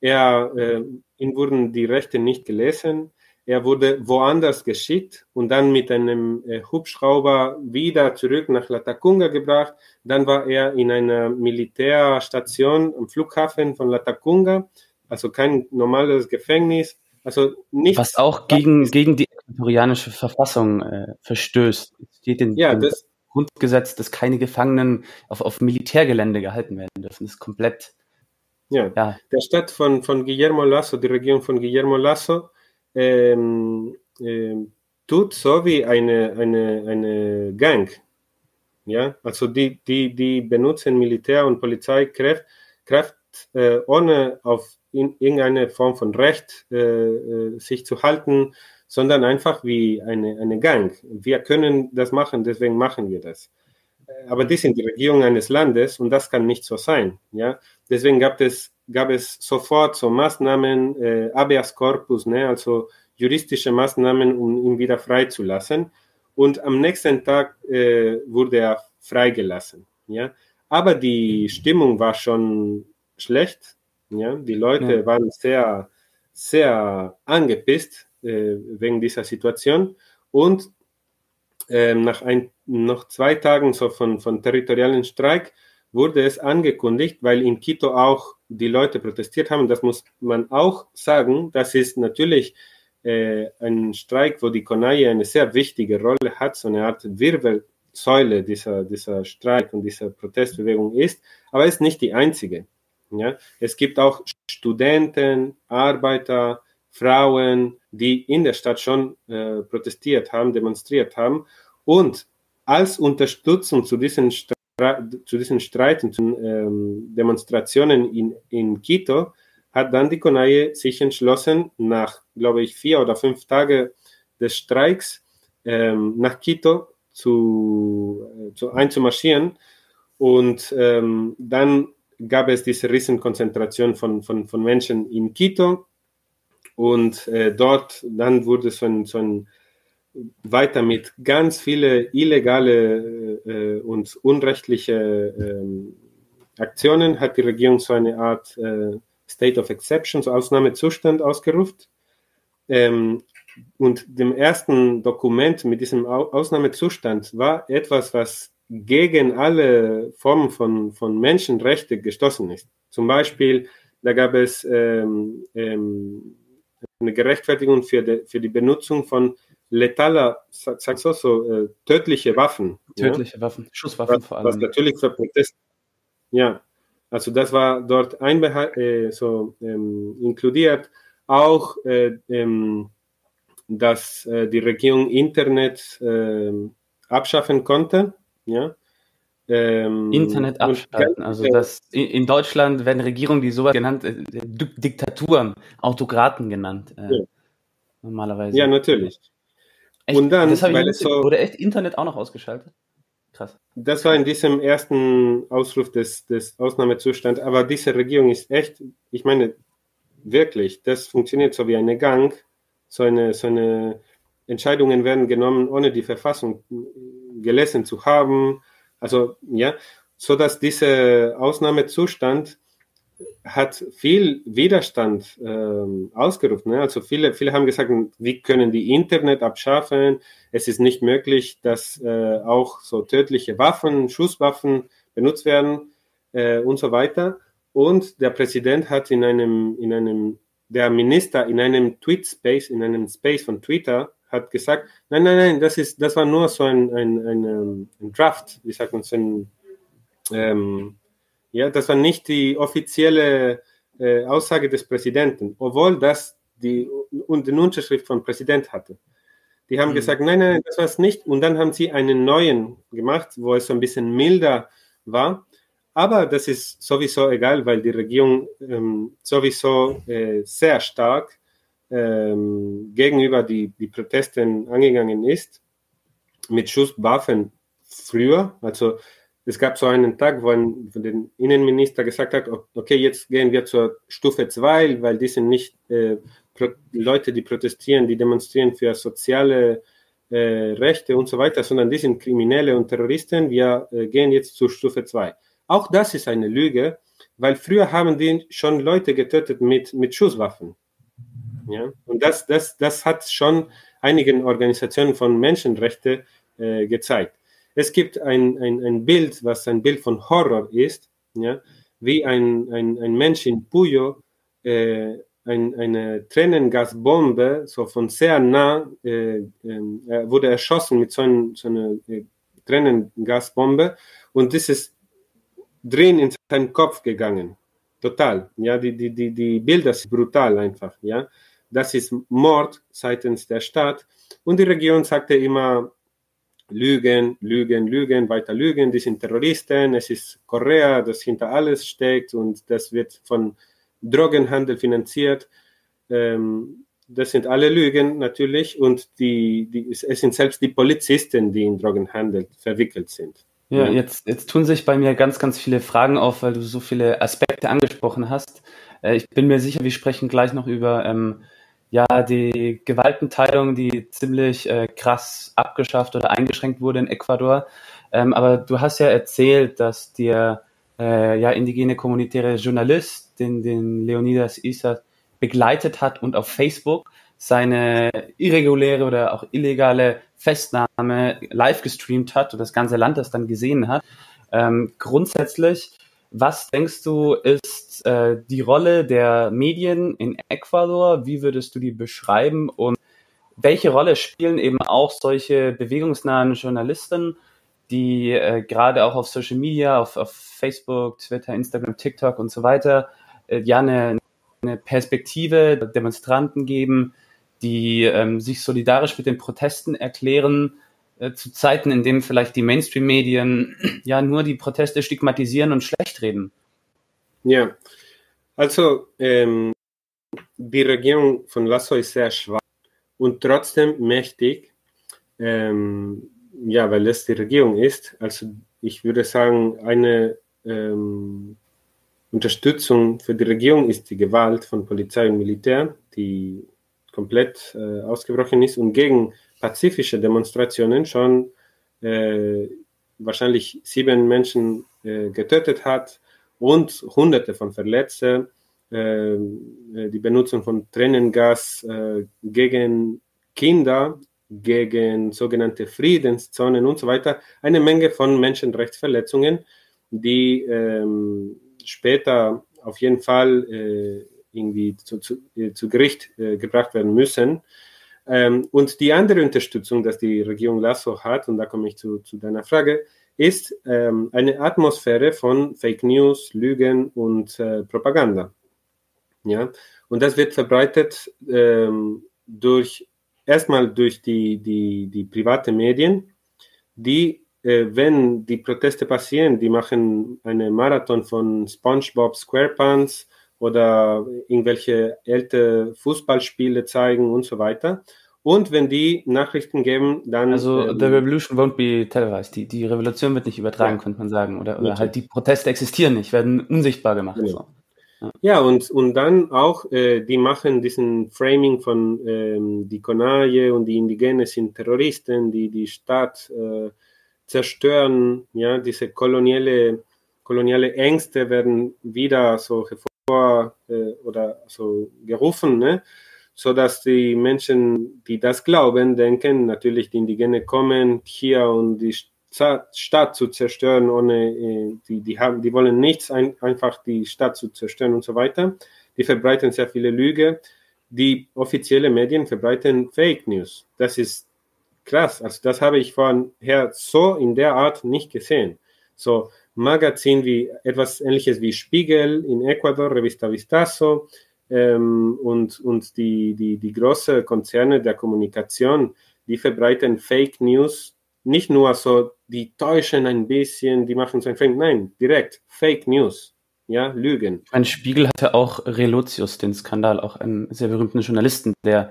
Er, äh, ihm wurden die Rechte nicht gelesen. Er wurde woanders geschickt und dann mit einem äh, Hubschrauber wieder zurück nach Latacunga gebracht. Dann war er in einer Militärstation am Flughafen von Latacunga also kein normales Gefängnis. Also nicht. Was auch gegen, gegen die äquatorianische Verfassung äh, verstößt. Es steht in ja, dem Grundgesetz, dass keine Gefangenen auf, auf Militärgelände gehalten werden dürfen. Das ist komplett. Ja, ja. der Stadt von, von Guillermo Lasso, die Regierung von Guillermo Lasso, ähm, ähm, tut so wie eine, eine, eine Gang. Ja, also die, die, die benutzen Militär- und Polizeikräfte äh, ohne auf in irgendeine Form von Recht äh, äh, sich zu halten, sondern einfach wie eine, eine Gang. Wir können das machen, deswegen machen wir das. Äh, aber die sind die Regierung eines Landes und das kann nicht so sein. Ja? Deswegen gab es, gab es sofort so Maßnahmen, äh, habeas corpus, ne? also juristische Maßnahmen, um ihn wieder freizulassen. Und am nächsten Tag äh, wurde er freigelassen. Ja? Aber die Stimmung war schon schlecht ja, die Leute ja. waren sehr, sehr angepisst äh, wegen dieser Situation und nach ein, noch zwei Tagen so von, von territorialen Streik wurde es angekündigt, weil in Quito auch die Leute protestiert haben. Das muss man auch sagen. Das ist natürlich äh, ein Streik, wo die CONAIE eine sehr wichtige Rolle hat, so eine Art Wirbelsäule dieser, dieser Streik und dieser Protestbewegung ist, aber es ist nicht die einzige. Ja? Es gibt auch Studenten, Arbeiter, Frauen, die in der Stadt schon äh, protestiert haben, demonstriert haben. Und als Unterstützung zu diesen, Stre zu diesen Streiten, zu ähm, Demonstrationen in, in Quito, hat dann die CONAIE sich entschlossen, nach, glaube ich, vier oder fünf Tagen des Streiks ähm, nach Quito zu, äh, zu einzumarschieren und ähm, dann gab es diese Riesenkonzentration von, von, von Menschen in Quito und äh, dort dann wurde so ein, so ein weiter mit ganz viele illegale äh, und unrechtliche äh, Aktionen hat die Regierung so eine Art äh, State of Exception, so Ausnahmezustand ausgerufen. Ähm, und dem ersten Dokument mit diesem Ausnahmezustand war etwas, was gegen alle Formen von, von Menschenrechten gestoßen ist. Zum Beispiel, da gab es ähm, ähm, eine Gerechtfertigung für, de, für die Benutzung von letaler, sagst du so, äh, tödliche Waffen. Tödliche ja? Waffen, Schusswaffen was, vor allem. Was natürlich für Protest. Ja, also das war dort äh, so ähm, inkludiert. auch, äh, ähm, dass äh, die Regierung Internet äh, abschaffen konnte. Ja? Ähm, Internet abschalten. Also das, in Deutschland werden Regierungen, die sowas genannt, äh, Diktaturen, Autokraten genannt. Äh, ja. Normalerweise. Ja, natürlich. Echt? Und dann, so, wurde echt Internet auch noch ausgeschaltet? Krass. Das war in diesem ersten Ausruf des, des Ausnahmezustands. Aber diese Regierung ist echt, ich meine, wirklich, das funktioniert so wie eine Gang. So eine, so eine Entscheidungen werden genommen, ohne die Verfassung gelesen zu haben. Also, ja, so dass dieser Ausnahmezustand hat viel Widerstand ähm, ausgerufen. Ne? Also viele, viele haben gesagt, wie können die Internet abschaffen? Es ist nicht möglich, dass äh, auch so tödliche Waffen, Schusswaffen benutzt werden äh, und so weiter. Und der Präsident hat in einem, in einem, der Minister in einem Tweet-Space, in einem Space von Twitter, hat gesagt, nein, nein, nein, das ist, das war nur so ein, ein, ein, ähm, ein Draft, wie sagt man, so ein, ähm, ja, das war nicht die offizielle äh, Aussage des Präsidenten, obwohl das die und den Unterschrift vom Präsident hatte. Die haben mhm. gesagt, nein, nein, das war es nicht. Und dann haben sie einen neuen gemacht, wo es so ein bisschen milder war. Aber das ist sowieso egal, weil die Regierung ähm, sowieso äh, sehr stark ähm, gegenüber die, die Protesten angegangen ist mit Schusswaffen früher. Also es gab so einen Tag, wo ein, der Innenminister gesagt hat, okay, jetzt gehen wir zur Stufe 2, weil die sind nicht äh, Leute, die protestieren, die demonstrieren für soziale äh, Rechte und so weiter, sondern die sind Kriminelle und Terroristen. Wir äh, gehen jetzt zur Stufe 2. Auch das ist eine Lüge, weil früher haben die schon Leute getötet mit, mit Schusswaffen. Ja? Und das, das, das hat schon einigen Organisationen von Menschenrechten äh, gezeigt. Es gibt ein, ein, ein Bild, was ein Bild von Horror ist, ja, wie ein, ein, ein Mensch in Puyo äh, ein, eine Tränengasbombe, so von sehr nah, äh, äh, wurde erschossen mit so, ein, so einer äh, Tränengasbombe und das ist drin in seinen Kopf gegangen. Total. Ja, die, die, die, die Bilder sind brutal einfach. Ja, das ist Mord seitens der Stadt. Und die Region sagte immer, Lügen, Lügen, Lügen, weiter Lügen, die sind Terroristen, es ist Korea, das hinter alles steckt und das wird von Drogenhandel finanziert. Ähm, das sind alle Lügen natürlich und die, die, es sind selbst die Polizisten, die in Drogenhandel verwickelt sind. Ja, jetzt, jetzt tun sich bei mir ganz, ganz viele Fragen auf, weil du so viele Aspekte angesprochen hast. Äh, ich bin mir sicher, wir sprechen gleich noch über ähm, ja, die Gewaltenteilung, die ziemlich äh, krass abgeschafft oder eingeschränkt wurde in Ecuador. Ähm, aber du hast ja erzählt, dass der äh, ja, indigene kommunitäre Journalist, den, den Leonidas Issa begleitet hat und auf Facebook seine irreguläre oder auch illegale Festnahme live gestreamt hat und das ganze Land das dann gesehen hat. Ähm, grundsätzlich was denkst du, ist äh, die Rolle der Medien in Ecuador? Wie würdest du die beschreiben? Und welche Rolle spielen eben auch solche bewegungsnahen Journalisten, die äh, gerade auch auf Social Media, auf, auf, Facebook, Twitter, Instagram, TikTok und so weiter, äh, ja eine, eine Perspektive Demonstranten geben, die ähm, sich solidarisch mit den Protesten erklären, äh, zu Zeiten, in denen vielleicht die Mainstream-Medien ja nur die Proteste stigmatisieren und schlecht reden. Ja, also ähm, die Regierung von Lasso ist sehr schwach und trotzdem mächtig, ähm, ja, weil es die Regierung ist. Also ich würde sagen, eine ähm, Unterstützung für die Regierung ist die Gewalt von Polizei und Militär, die komplett äh, ausgebrochen ist und gegen pazifische Demonstrationen schon äh, wahrscheinlich sieben Menschen äh, getötet hat und hunderte von Verletzten. Äh, äh die Benutzung von Tränengas äh, gegen Kinder, gegen sogenannte Friedenszonen und so weiter. Eine Menge von Menschenrechtsverletzungen, die ähm, später auf jeden Fall äh, irgendwie zu, zu, zu Gericht gebracht werden müssen. Ähm, und die andere Unterstützung, dass die Regierung Lasso hat, und da komme ich zu, zu deiner Frage, ist ähm, eine Atmosphäre von Fake News, Lügen und äh, Propaganda. Ja, und das wird verbreitet ähm, durch erstmal durch die, die, die private Medien, die, äh, wenn die Proteste passieren, die machen eine Marathon von SpongeBob SquarePants oder irgendwelche ältere Fußballspiele zeigen und so weiter. Und wenn die Nachrichten geben, dann. Also, ähm, the revolution won't be televised. Die, die Revolution wird nicht übertragen, ja. könnte man sagen. Oder, oder halt die Proteste existieren nicht, werden unsichtbar gemacht. Genau. So. Ja. ja, und, und dann auch, äh, die machen diesen Framing von ähm, die Konaje und die Indigene sind Terroristen, die die Stadt äh, zerstören. Ja, diese koloniale, koloniale Ängste werden wieder so hervor äh, oder so gerufen, ne? so dass die Menschen, die das glauben, denken, natürlich die Indigene kommen hier und die Stadt zu zerstören, ohne äh, die, die haben, die wollen nichts, ein, einfach die Stadt zu zerstören und so weiter. Die verbreiten sehr viele Lüge. Die offiziellen Medien verbreiten Fake News. Das ist krass. Also das habe ich vorher so in der Art nicht gesehen. So Magazin wie etwas ähnliches wie Spiegel in Ecuador, Revista Vistazo ähm, und, und die, die, die großen Konzerne der Kommunikation, die verbreiten Fake News nicht nur so, die täuschen ein bisschen, die machen so ein Fake, nein, direkt Fake News, ja, Lügen. Ein Spiegel hatte auch Relotius, den Skandal, auch einen sehr berühmten Journalisten, der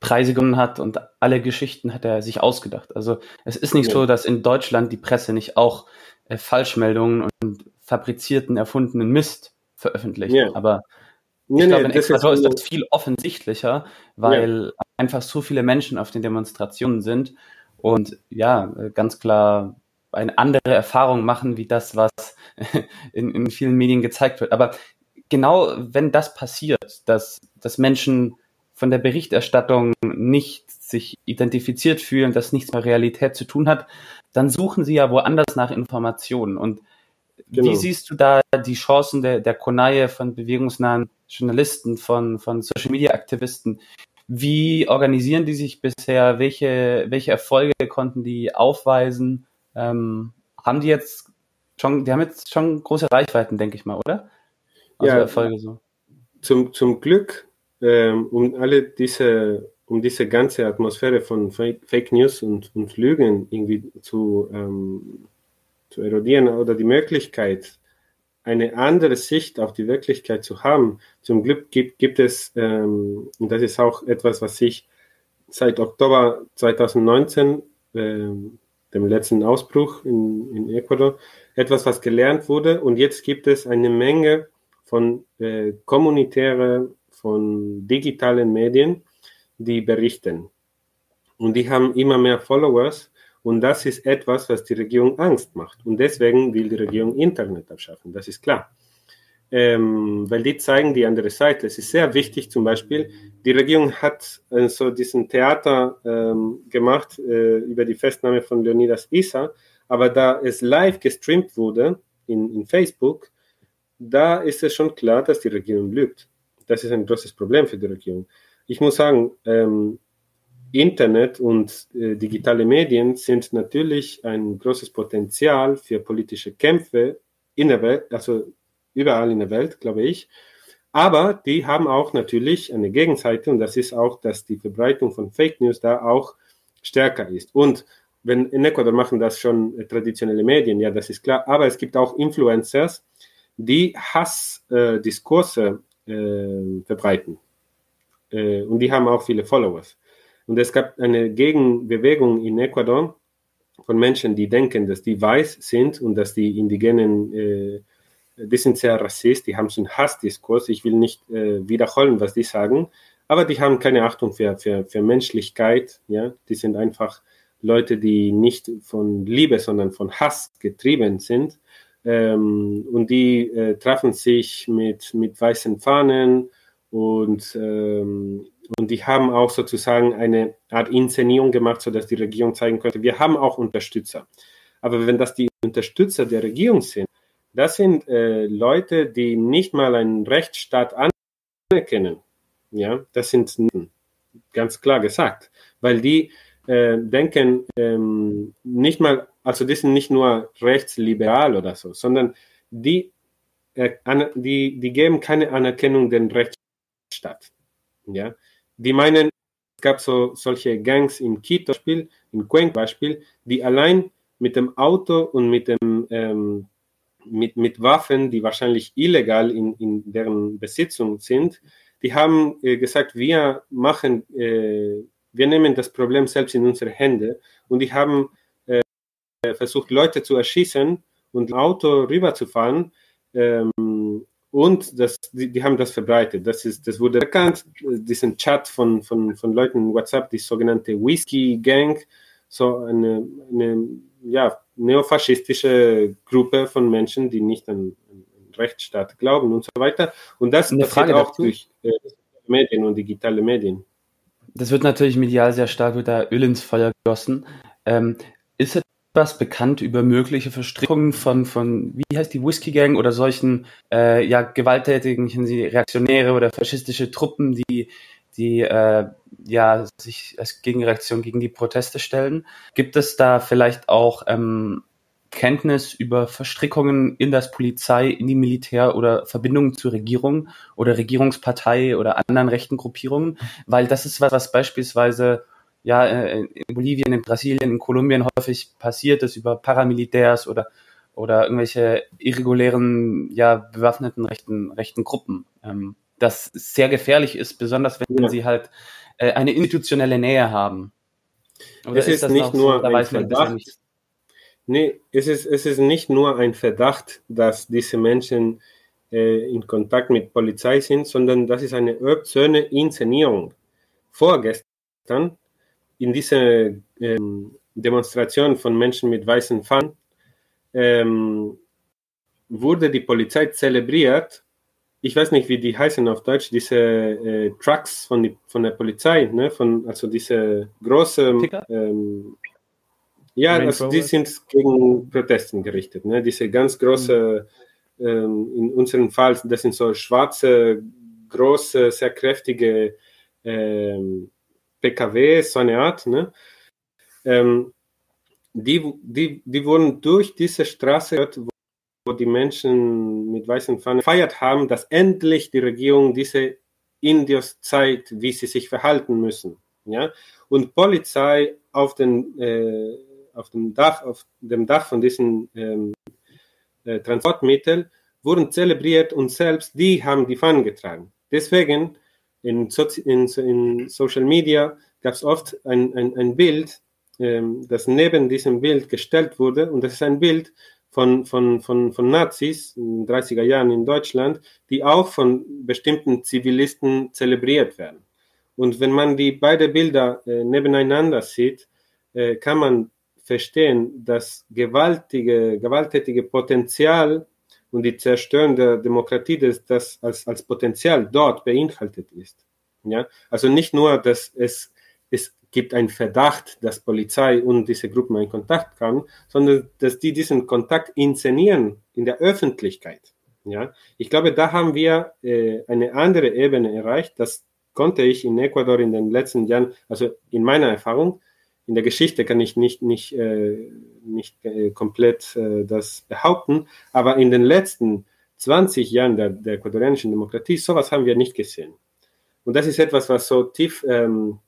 Preise gewonnen hat und alle Geschichten hat er sich ausgedacht. Also es ist nicht ja. so, dass in Deutschland die Presse nicht auch Falschmeldungen und fabrizierten, erfundenen Mist veröffentlicht. Ja. Aber ich nee, glaube, in Ecuador ist, das viel offensichtlicher, weil ja. einfach so viele Menschen auf den Demonstrationen sind und ja, ganz klar eine andere Erfahrung machen, wie das, was in, in vielen Medien gezeigt wird. Aber genau wenn das passiert, dass, dass Menschen von der Berichterstattung nicht sich identifiziert fühlen, dass nichts mit Realität zu tun hat, dann suchen sie ja woanders nach Informationen. Und genau. wie siehst du da die Chancen der, der Konaie von bewegungsnahen Journalisten, von, von Social Media Aktivisten, wie organisieren die sich bisher? Welche, welche Erfolge konnten die aufweisen? Ähm, haben die jetzt schon, die haben jetzt schon große Reichweiten, denke ich mal, oder? Also ja, Erfolge so. Zum, zum Glück, ähm, um alle diese, um diese ganze Atmosphäre von Fake News und, und Lügen irgendwie zu, ähm, zu erodieren oder die Möglichkeit, eine andere Sicht auf die Wirklichkeit zu haben. Zum Glück gibt, gibt es, ähm, und das ist auch etwas, was ich seit Oktober 2019, ähm, dem letzten Ausbruch in, in Ecuador, etwas, was gelernt wurde. Und jetzt gibt es eine Menge von äh, kommunitäre, von digitalen Medien, die berichten. Und die haben immer mehr Followers und das ist etwas, was die Regierung Angst macht. Und deswegen will die Regierung Internet abschaffen. Das ist klar. Ähm, weil die zeigen die andere Seite. Es ist sehr wichtig, zum Beispiel, die Regierung hat äh, so diesen Theater ähm, gemacht äh, über die Festnahme von Leonidas Issa, aber da es live gestreamt wurde in, in Facebook, da ist es schon klar, dass die Regierung lügt. Das ist ein großes Problem für die Regierung. Ich muss sagen, ähm, Internet und äh, digitale Medien sind natürlich ein großes Potenzial für politische Kämpfe in der Welt, also überall in der Welt, glaube ich. Aber die haben auch natürlich eine Gegenseite und das ist auch, dass die Verbreitung von Fake News da auch stärker ist. Und wenn in Ecuador machen das schon äh, traditionelle Medien, ja, das ist klar. Aber es gibt auch Influencers, die Hassdiskurse äh, verbreiten. Äh, und die haben auch viele Followers. Und es gab eine Gegenbewegung in Ecuador von Menschen, die denken, dass die weiß sind und dass die Indigenen, äh, die sind sehr rassist, die haben so einen Hassdiskurs. Ich will nicht äh, wiederholen, was die sagen, aber die haben keine Achtung für, für, für Menschlichkeit. Ja? Die sind einfach Leute, die nicht von Liebe, sondern von Hass getrieben sind. Ähm, und die äh, treffen sich mit, mit weißen Fahnen und ähm, und die haben auch sozusagen eine Art Inszenierung gemacht, sodass die Regierung zeigen könnte, wir haben auch Unterstützer. Aber wenn das die Unterstützer der Regierung sind, das sind äh, Leute, die nicht mal einen Rechtsstaat anerkennen. Ja, das sind ganz klar gesagt, weil die äh, denken ähm, nicht mal, also die sind nicht nur rechtsliberal oder so, sondern die äh, die, die geben keine Anerkennung den Rechtsstaat. Ja? Die meinen, es gab so solche Gangs in Quito Spiel, in Cuenca Beispiel, die allein mit dem Auto und mit dem ähm, mit, mit Waffen, die wahrscheinlich illegal in, in deren Besitzung sind, die haben äh, gesagt, wir machen, äh, wir nehmen das Problem selbst in unsere Hände und die haben äh, versucht, Leute zu erschießen und ein Auto rüberzufahren. Ähm, und das, die, die, haben das verbreitet. Das, ist, das wurde bekannt, diesen Chat von, von, von Leuten in WhatsApp, die sogenannte Whiskey Gang, so eine, eine ja, neofaschistische Gruppe von Menschen, die nicht an, an Rechtsstaat glauben und so weiter. Und das eine Frage auch dazu. durch äh, Medien und digitale Medien. Das wird natürlich medial sehr stark mit der Öl ins Feuer gegossen. Ähm, ist etwas bekannt über mögliche Verstrickungen von, von wie heißt die Whisky Gang oder solchen äh, ja, gewalttätigen Reaktionäre oder faschistische Truppen, die die äh, ja sich als Gegenreaktion gegen die Proteste stellen. Gibt es da vielleicht auch ähm, Kenntnis über Verstrickungen in das Polizei, in die Militär oder Verbindungen zur Regierung oder Regierungspartei oder anderen rechten Gruppierungen? Weil das ist was, was beispielsweise ja äh, in Bolivien, in Brasilien, in Kolumbien häufig passiert ist über Paramilitärs oder oder irgendwelche irregulären, ja, bewaffneten rechten, rechten Gruppen. Ähm, das sehr gefährlich ist, besonders wenn ja. sie halt äh, eine institutionelle Nähe haben. Oder es ist, ist nicht nur so, ein Verdacht. Nee, es ist, es ist nicht nur ein Verdacht, dass diese Menschen äh, in Kontakt mit Polizei sind, sondern das ist eine obszöne Inszenierung. Vorgestern in dieser ähm, Demonstration von Menschen mit weißen Fahnen ähm, wurde die Polizei zelebriert ich weiß nicht, wie die heißen auf Deutsch, diese äh, Trucks von, die, von der Polizei, ne? von, also diese große, ähm, ja, also die sind gegen Protesten gerichtet, ne? diese ganz große, mhm. ähm, in unserem Fall, das sind so schwarze, große, sehr kräftige ähm, PKW, so eine Art, ne? Ähm, die, die, die wurden durch diese Straße, wo die Menschen mit weißen Fahnen gefeiert haben, dass endlich die Regierung diese Indios zeigt, wie sie sich verhalten müssen. Ja? Und Polizei auf, den, äh, auf, dem Dach, auf dem Dach von diesen ähm, äh, Transportmitteln wurden zelebriert und selbst die haben die Fahnen getragen. Deswegen in, in, in Social Media gab es oft ein, ein, ein Bild, ähm, das neben diesem Bild gestellt wurde und das ist ein Bild von, von, von, von Nazis in den 30er Jahren in Deutschland, die auch von bestimmten Zivilisten zelebriert werden. Und wenn man die beiden Bilder äh, nebeneinander sieht, äh, kann man verstehen, dass gewaltige, gewalttätige Potenzial und die Zerstörung der Demokratie, das, das als, als Potenzial dort beinhaltet ist. Ja? Also nicht nur, dass es, es gibt einen Verdacht, dass Polizei und diese Gruppen in Kontakt kamen, sondern dass die diesen Kontakt inszenieren in der Öffentlichkeit. Ja, ich glaube, da haben wir äh, eine andere Ebene erreicht. Das konnte ich in Ecuador in den letzten Jahren, also in meiner Erfahrung, in der Geschichte kann ich nicht, nicht, äh, nicht äh, komplett äh, das behaupten, aber in den letzten 20 Jahren der, der ecuadorianischen Demokratie, sowas haben wir nicht gesehen. Und das ist etwas, was so tief ähm,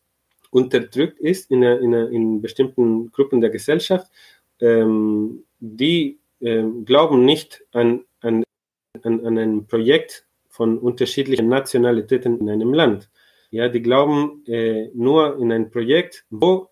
unterdrückt ist in, in, in bestimmten Gruppen der Gesellschaft, ähm, die ähm, glauben nicht an, an, an, an ein Projekt von unterschiedlichen Nationalitäten in einem Land. Ja, die glauben äh, nur in ein Projekt, wo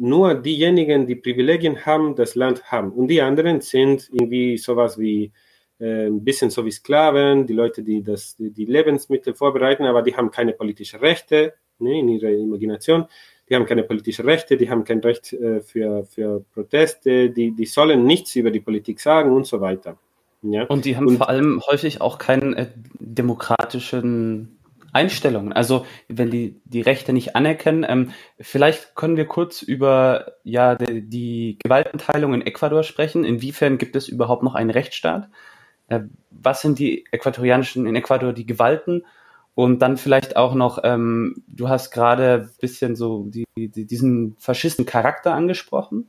nur diejenigen, die Privilegien haben, das Land haben. Und die anderen sind irgendwie sowas wie äh, ein bisschen so wie Sklaven, die Leute, die das, die, Lebensmittel vorbereiten, aber die haben keine politischen Rechte, ne, in ihrer Imagination. Die haben keine politischen Rechte, die haben kein Recht äh, für, für Proteste, die, die sollen nichts über die Politik sagen und so weiter. Ja? Und die haben und, vor allem häufig auch keinen äh, demokratischen Einstellungen. Also wenn die die Rechte nicht anerkennen, ähm, vielleicht können wir kurz über ja die, die Gewaltenteilung in Ecuador sprechen. Inwiefern gibt es überhaupt noch einen Rechtsstaat? Äh, was sind die äquatorianischen in Ecuador die Gewalten und dann vielleicht auch noch, ähm, du hast gerade ein bisschen so die, die, diesen faschisten Charakter angesprochen.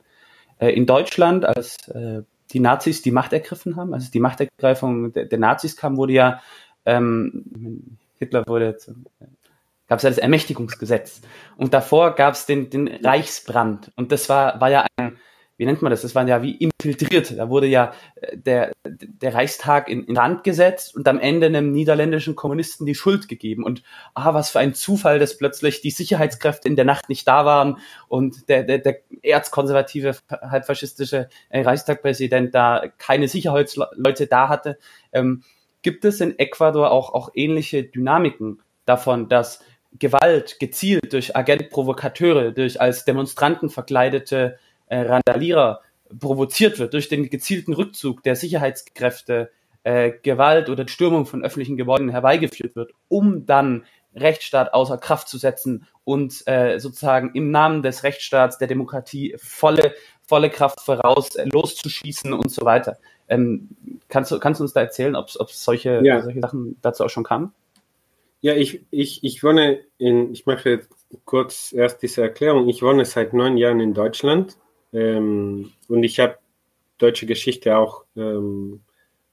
Äh, in Deutschland, als äh, die Nazis die Macht ergriffen haben, also die Machtergreifung der, der Nazis kam, wurde ja ähm, Hitler wurde gab es ja das Ermächtigungsgesetz und davor gab es den, den Reichsbrand und das war war ja ein wie nennt man das? Das waren ja wie infiltriert. Da wurde ja äh, der, der Reichstag in, in Rand gesetzt und am Ende einem niederländischen Kommunisten die Schuld gegeben. Und ah, was für ein Zufall, dass plötzlich die Sicherheitskräfte in der Nacht nicht da waren und der, der, der erzkonservative, halbfaschistische äh, Reichstagpräsident da keine Sicherheitsleute da hatte. Ähm, gibt es in Ecuador auch, auch ähnliche Dynamiken davon, dass Gewalt gezielt durch Agentprovokateure, durch als Demonstranten verkleidete äh, Randalierer provoziert wird durch den gezielten Rückzug der Sicherheitskräfte, äh, Gewalt oder Stürmung von öffentlichen Gebäuden herbeigeführt wird, um dann Rechtsstaat außer Kraft zu setzen und äh, sozusagen im Namen des Rechtsstaats, der Demokratie volle, volle Kraft voraus äh, loszuschießen und so weiter. Ähm, kannst, du, kannst du uns da erzählen, ob es solche, ja. solche Sachen dazu auch schon kamen? Ja, ich, ich, ich wohne in, ich mache kurz erst diese Erklärung. Ich wohne seit neun Jahren in Deutschland ähm, und ich habe deutsche Geschichte auch ähm,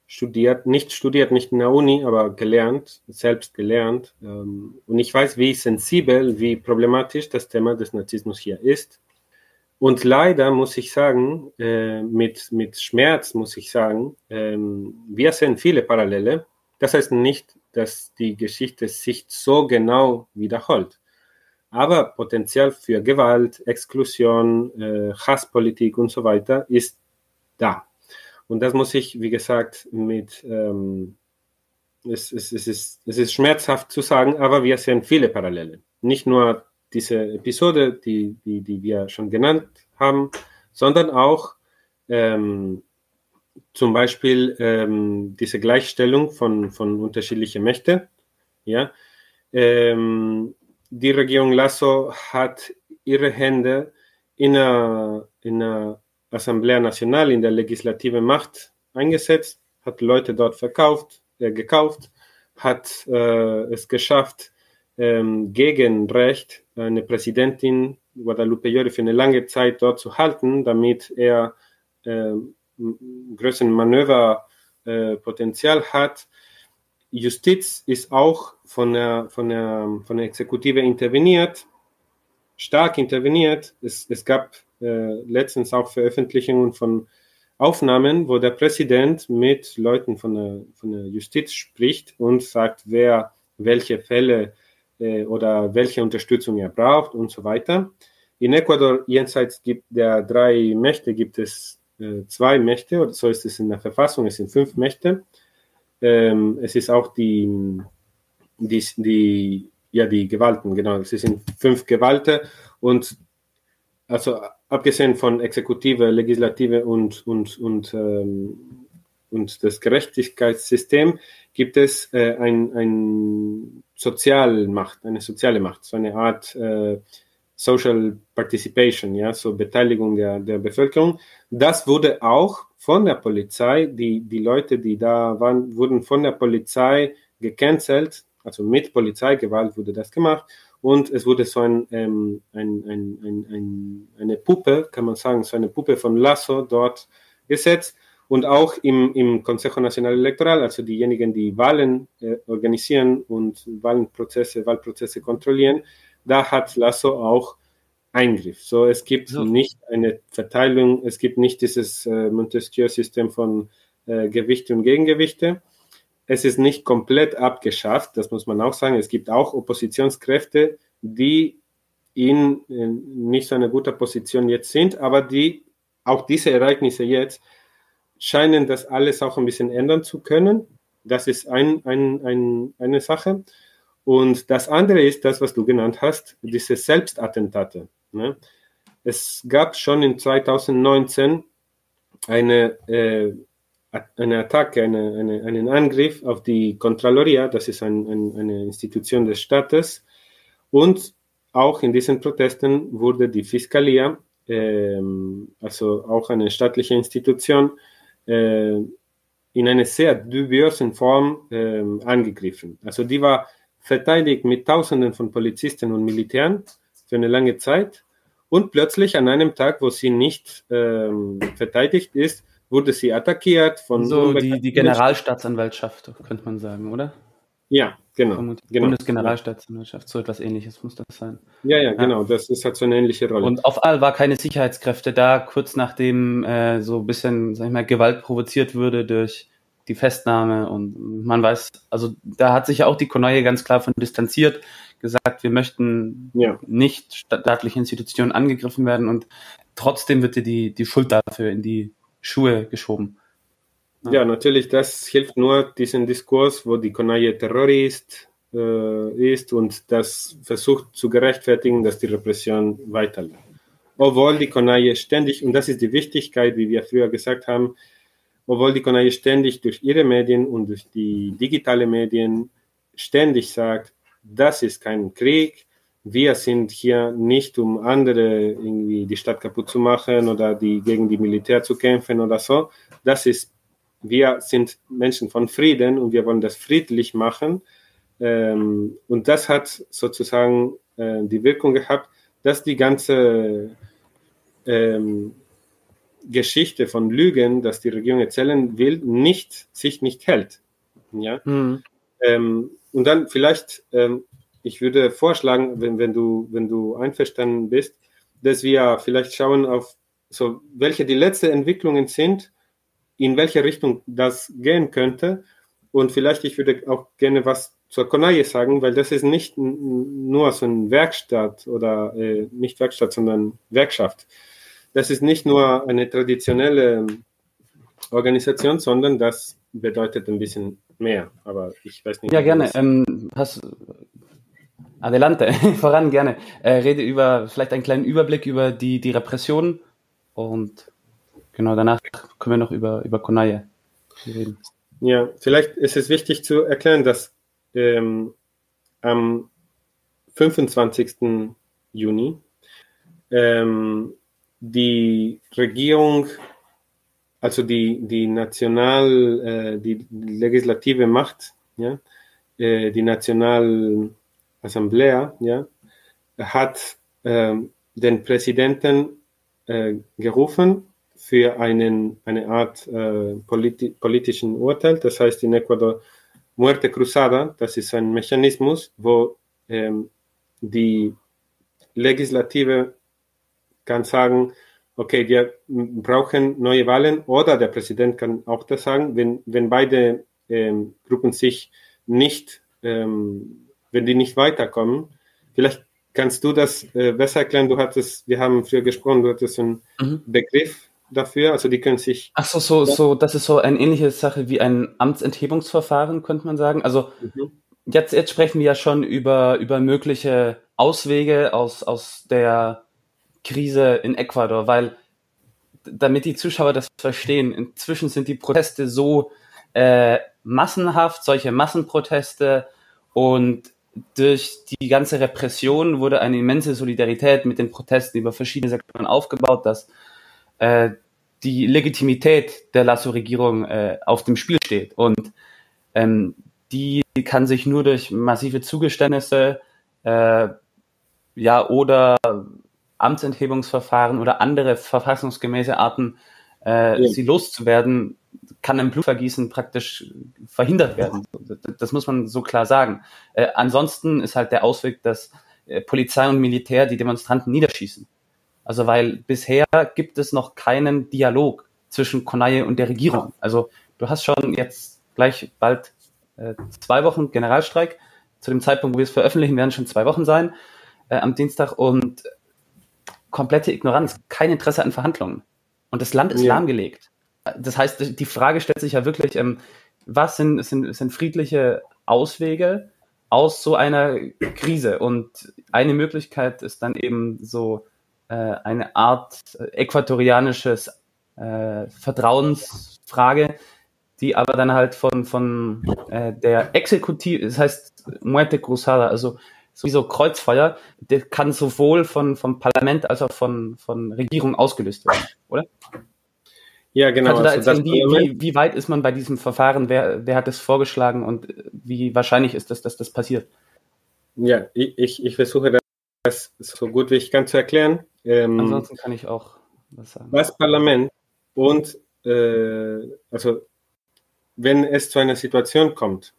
studiert, nicht studiert, nicht in der Uni, aber gelernt, selbst gelernt. Ähm, und ich weiß, wie sensibel, wie problematisch das Thema des Narzissmus hier ist. Und leider muss ich sagen, äh, mit, mit Schmerz muss ich sagen, ähm, wir sehen viele Parallele. Das heißt nicht, dass die Geschichte sich so genau wiederholt aber Potenzial für Gewalt, Exklusion, äh, Hasspolitik und so weiter ist da. Und das muss ich, wie gesagt, mit, ähm, es, es, es, ist, es ist schmerzhaft zu sagen, aber wir sehen viele Parallele. Nicht nur diese Episode, die, die, die wir schon genannt haben, sondern auch ähm, zum Beispiel ähm, diese Gleichstellung von, von unterschiedlichen Mächten. Ja, ähm, die Regierung Lasso hat ihre Hände in der, in der Assemblea Nacional, in der legislativen Macht eingesetzt, hat Leute dort verkauft, äh, gekauft, hat äh, es geschafft, ähm, gegen Recht eine Präsidentin Guadalupe Llori für eine lange Zeit dort zu halten, damit er äh, größeren Manöverpotenzial hat Justiz ist auch von der, von der, von der Exekutive interveniert, stark interveniert. Es, es gab äh, letztens auch Veröffentlichungen von Aufnahmen, wo der Präsident mit Leuten von der, von der Justiz spricht und sagt, wer welche Fälle äh, oder welche Unterstützung er braucht und so weiter. In Ecuador jenseits gibt der drei Mächte gibt es äh, zwei Mächte, oder so ist es in der Verfassung, es sind fünf Mächte. Ähm, es ist auch die, die, die, ja, die Gewalten, genau. Es sind fünf Gewalten und also abgesehen von Exekutive, Legislative und, und, und, ähm, und das Gerechtigkeitssystem gibt es äh, ein, ein Sozialmacht, eine soziale Macht, so eine Art äh, Social Participation, ja, so Beteiligung der, der Bevölkerung. Das wurde auch von der Polizei, die, die Leute, die da waren, wurden von der Polizei gecancelt, also mit Polizeigewalt wurde das gemacht. Und es wurde so ein, ähm, ein, ein, ein, ein, eine Puppe, kann man sagen, so eine Puppe von Lasso dort gesetzt und auch im, im Consejo Nacional Electoral, also diejenigen, die Wahlen äh, organisieren und Wahlprozesse, Wahlprozesse kontrollieren, da hat Lasso auch Eingriff. So, es gibt so. nicht eine Verteilung, es gibt nicht dieses äh, Montesquieu-System von äh, Gewichte und Gegengewichte. Es ist nicht komplett abgeschafft, das muss man auch sagen. Es gibt auch Oppositionskräfte, die in, in nicht so einer guten Position jetzt sind, aber die auch diese Ereignisse jetzt scheinen das alles auch ein bisschen ändern zu können. Das ist ein, ein, ein, eine Sache. Und das andere ist das, was du genannt hast, diese Selbstattentate. Ne? Es gab schon in 2019 eine, äh, eine Attacke, eine, eine, einen Angriff auf die Contraloria, das ist ein, ein, eine Institution des Staates. Und auch in diesen Protesten wurde die Fiskalia, äh, also auch eine staatliche Institution, in einer sehr dubiosen Form äh, angegriffen. Also die war verteidigt mit Tausenden von Polizisten und Militären für eine lange Zeit und plötzlich an einem Tag, wo sie nicht ähm, verteidigt ist, wurde sie attackiert von so die, die Generalstaatsanwaltschaft, könnte man sagen, oder? Ja, genau. genau. Bundesgeneralstaatsanwaltschaft, so etwas ähnliches muss das sein. Ja, ja, genau, das ist halt so eine ähnliche Rolle. Und auf all war keine Sicherheitskräfte da, kurz nachdem äh, so ein bisschen, sag ich mal, Gewalt provoziert würde durch die Festnahme und man weiß, also da hat sich ja auch die Konoye ganz klar von distanziert, gesagt, wir möchten ja. nicht staatliche Institutionen angegriffen werden und trotzdem wird dir die, die Schuld dafür in die Schuhe geschoben. Ja. natürlich, das hilft nur diesen Diskurs, wo die Konaje Terrorist äh, ist und das versucht zu gerechtfertigen, dass die Repression weiterläuft. Obwohl die Konaje ständig, und das ist die Wichtigkeit, wie wir früher gesagt haben, obwohl die Konaje ständig durch ihre Medien und durch die digitale Medien ständig sagt, das ist kein Krieg, wir sind hier nicht, um andere irgendwie die Stadt kaputt zu machen oder die gegen die Militär zu kämpfen oder so. Das ist wir sind Menschen von Frieden und wir wollen das friedlich machen. Ähm, und das hat sozusagen äh, die Wirkung gehabt, dass die ganze ähm, Geschichte von Lügen, dass die Regierung erzählen will, nicht, sich nicht hält. Ja? Mhm. Ähm, und dann vielleicht, ähm, ich würde vorschlagen, wenn, wenn, du, wenn du einverstanden bist, dass wir vielleicht schauen auf so, welche die letzten Entwicklungen sind, in welche Richtung das gehen könnte. Und vielleicht, ich würde auch gerne was zur Konaje sagen, weil das ist nicht nur so ein Werkstatt oder äh, nicht Werkstatt, sondern Werkschaft. Das ist nicht nur eine traditionelle Organisation, sondern das bedeutet ein bisschen mehr. Aber ich weiß nicht. Ja, gerne. Ähm, hast, adelante, voran gerne. Äh, rede über vielleicht einen kleinen Überblick über die, die Repression und Genau, danach können wir noch über, über Konaye reden. Ja, vielleicht ist es wichtig zu erklären, dass ähm, am 25. Juni ähm, die Regierung, also die, die national, äh, die legislative Macht, ja, äh, die Nationalassemblea, ja, hat äh, den Präsidenten äh, gerufen für einen, eine Art äh, politi politischen Urteil. Das heißt in Ecuador Muerte Cruzada, das ist ein Mechanismus, wo ähm, die Legislative kann sagen, okay, wir brauchen neue Wahlen oder der Präsident kann auch das sagen, wenn, wenn beide ähm, Gruppen sich nicht, ähm, wenn die nicht weiterkommen. Vielleicht kannst du das äh, besser erklären. Du hattest, wir haben früher gesprochen, du hattest einen mhm. Begriff dafür. Also die können sich. Ach so, so, so, das ist so eine ähnliche Sache wie ein Amtsenthebungsverfahren, könnte man sagen. Also mhm. jetzt, jetzt sprechen wir ja schon über, über mögliche Auswege aus, aus der Krise in Ecuador, weil damit die Zuschauer das verstehen, inzwischen sind die Proteste so äh, massenhaft, solche Massenproteste und durch die ganze Repression wurde eine immense Solidarität mit den Protesten über verschiedene Sektoren aufgebaut, dass äh, die Legitimität der Lasso-Regierung äh, auf dem Spiel steht. Und ähm, die kann sich nur durch massive Zugeständnisse äh, ja oder Amtsenthebungsverfahren oder andere verfassungsgemäße Arten, äh, ja. sie loszuwerden, kann im Blutvergießen praktisch verhindert werden. Das muss man so klar sagen. Äh, ansonsten ist halt der Ausweg, dass äh, Polizei und Militär die Demonstranten niederschießen. Also weil bisher gibt es noch keinen Dialog zwischen Konaye und der Regierung. Also du hast schon jetzt gleich bald äh, zwei Wochen Generalstreik. Zu dem Zeitpunkt, wo wir es veröffentlichen, werden schon zwei Wochen sein äh, am Dienstag und komplette Ignoranz, kein Interesse an Verhandlungen. Und das Land ist ja. lahmgelegt. Das heißt, die Frage stellt sich ja wirklich, ähm, was sind, sind, sind friedliche Auswege aus so einer Krise? Und eine Möglichkeit ist dann eben so äh, eine Art äquatorianisches äh, Vertrauensfrage, die aber dann halt von, von äh, der Exekutive, das heißt Muerte Cruzada, also sowieso Kreuzfeuer, der kann sowohl von, vom Parlament als auch von, von Regierung ausgelöst werden, oder? Ja, genau. Also erzählen, wie, wie, wie, weit ist man bei diesem Verfahren? Wer, wer hat das vorgeschlagen und wie wahrscheinlich ist es, dass das passiert? Ja, ich, ich versuche das so gut wie ich kann zu erklären. Ähm, Ansonsten kann ich auch was sagen. Das Parlament und äh, also wenn es zu einer Situation kommt,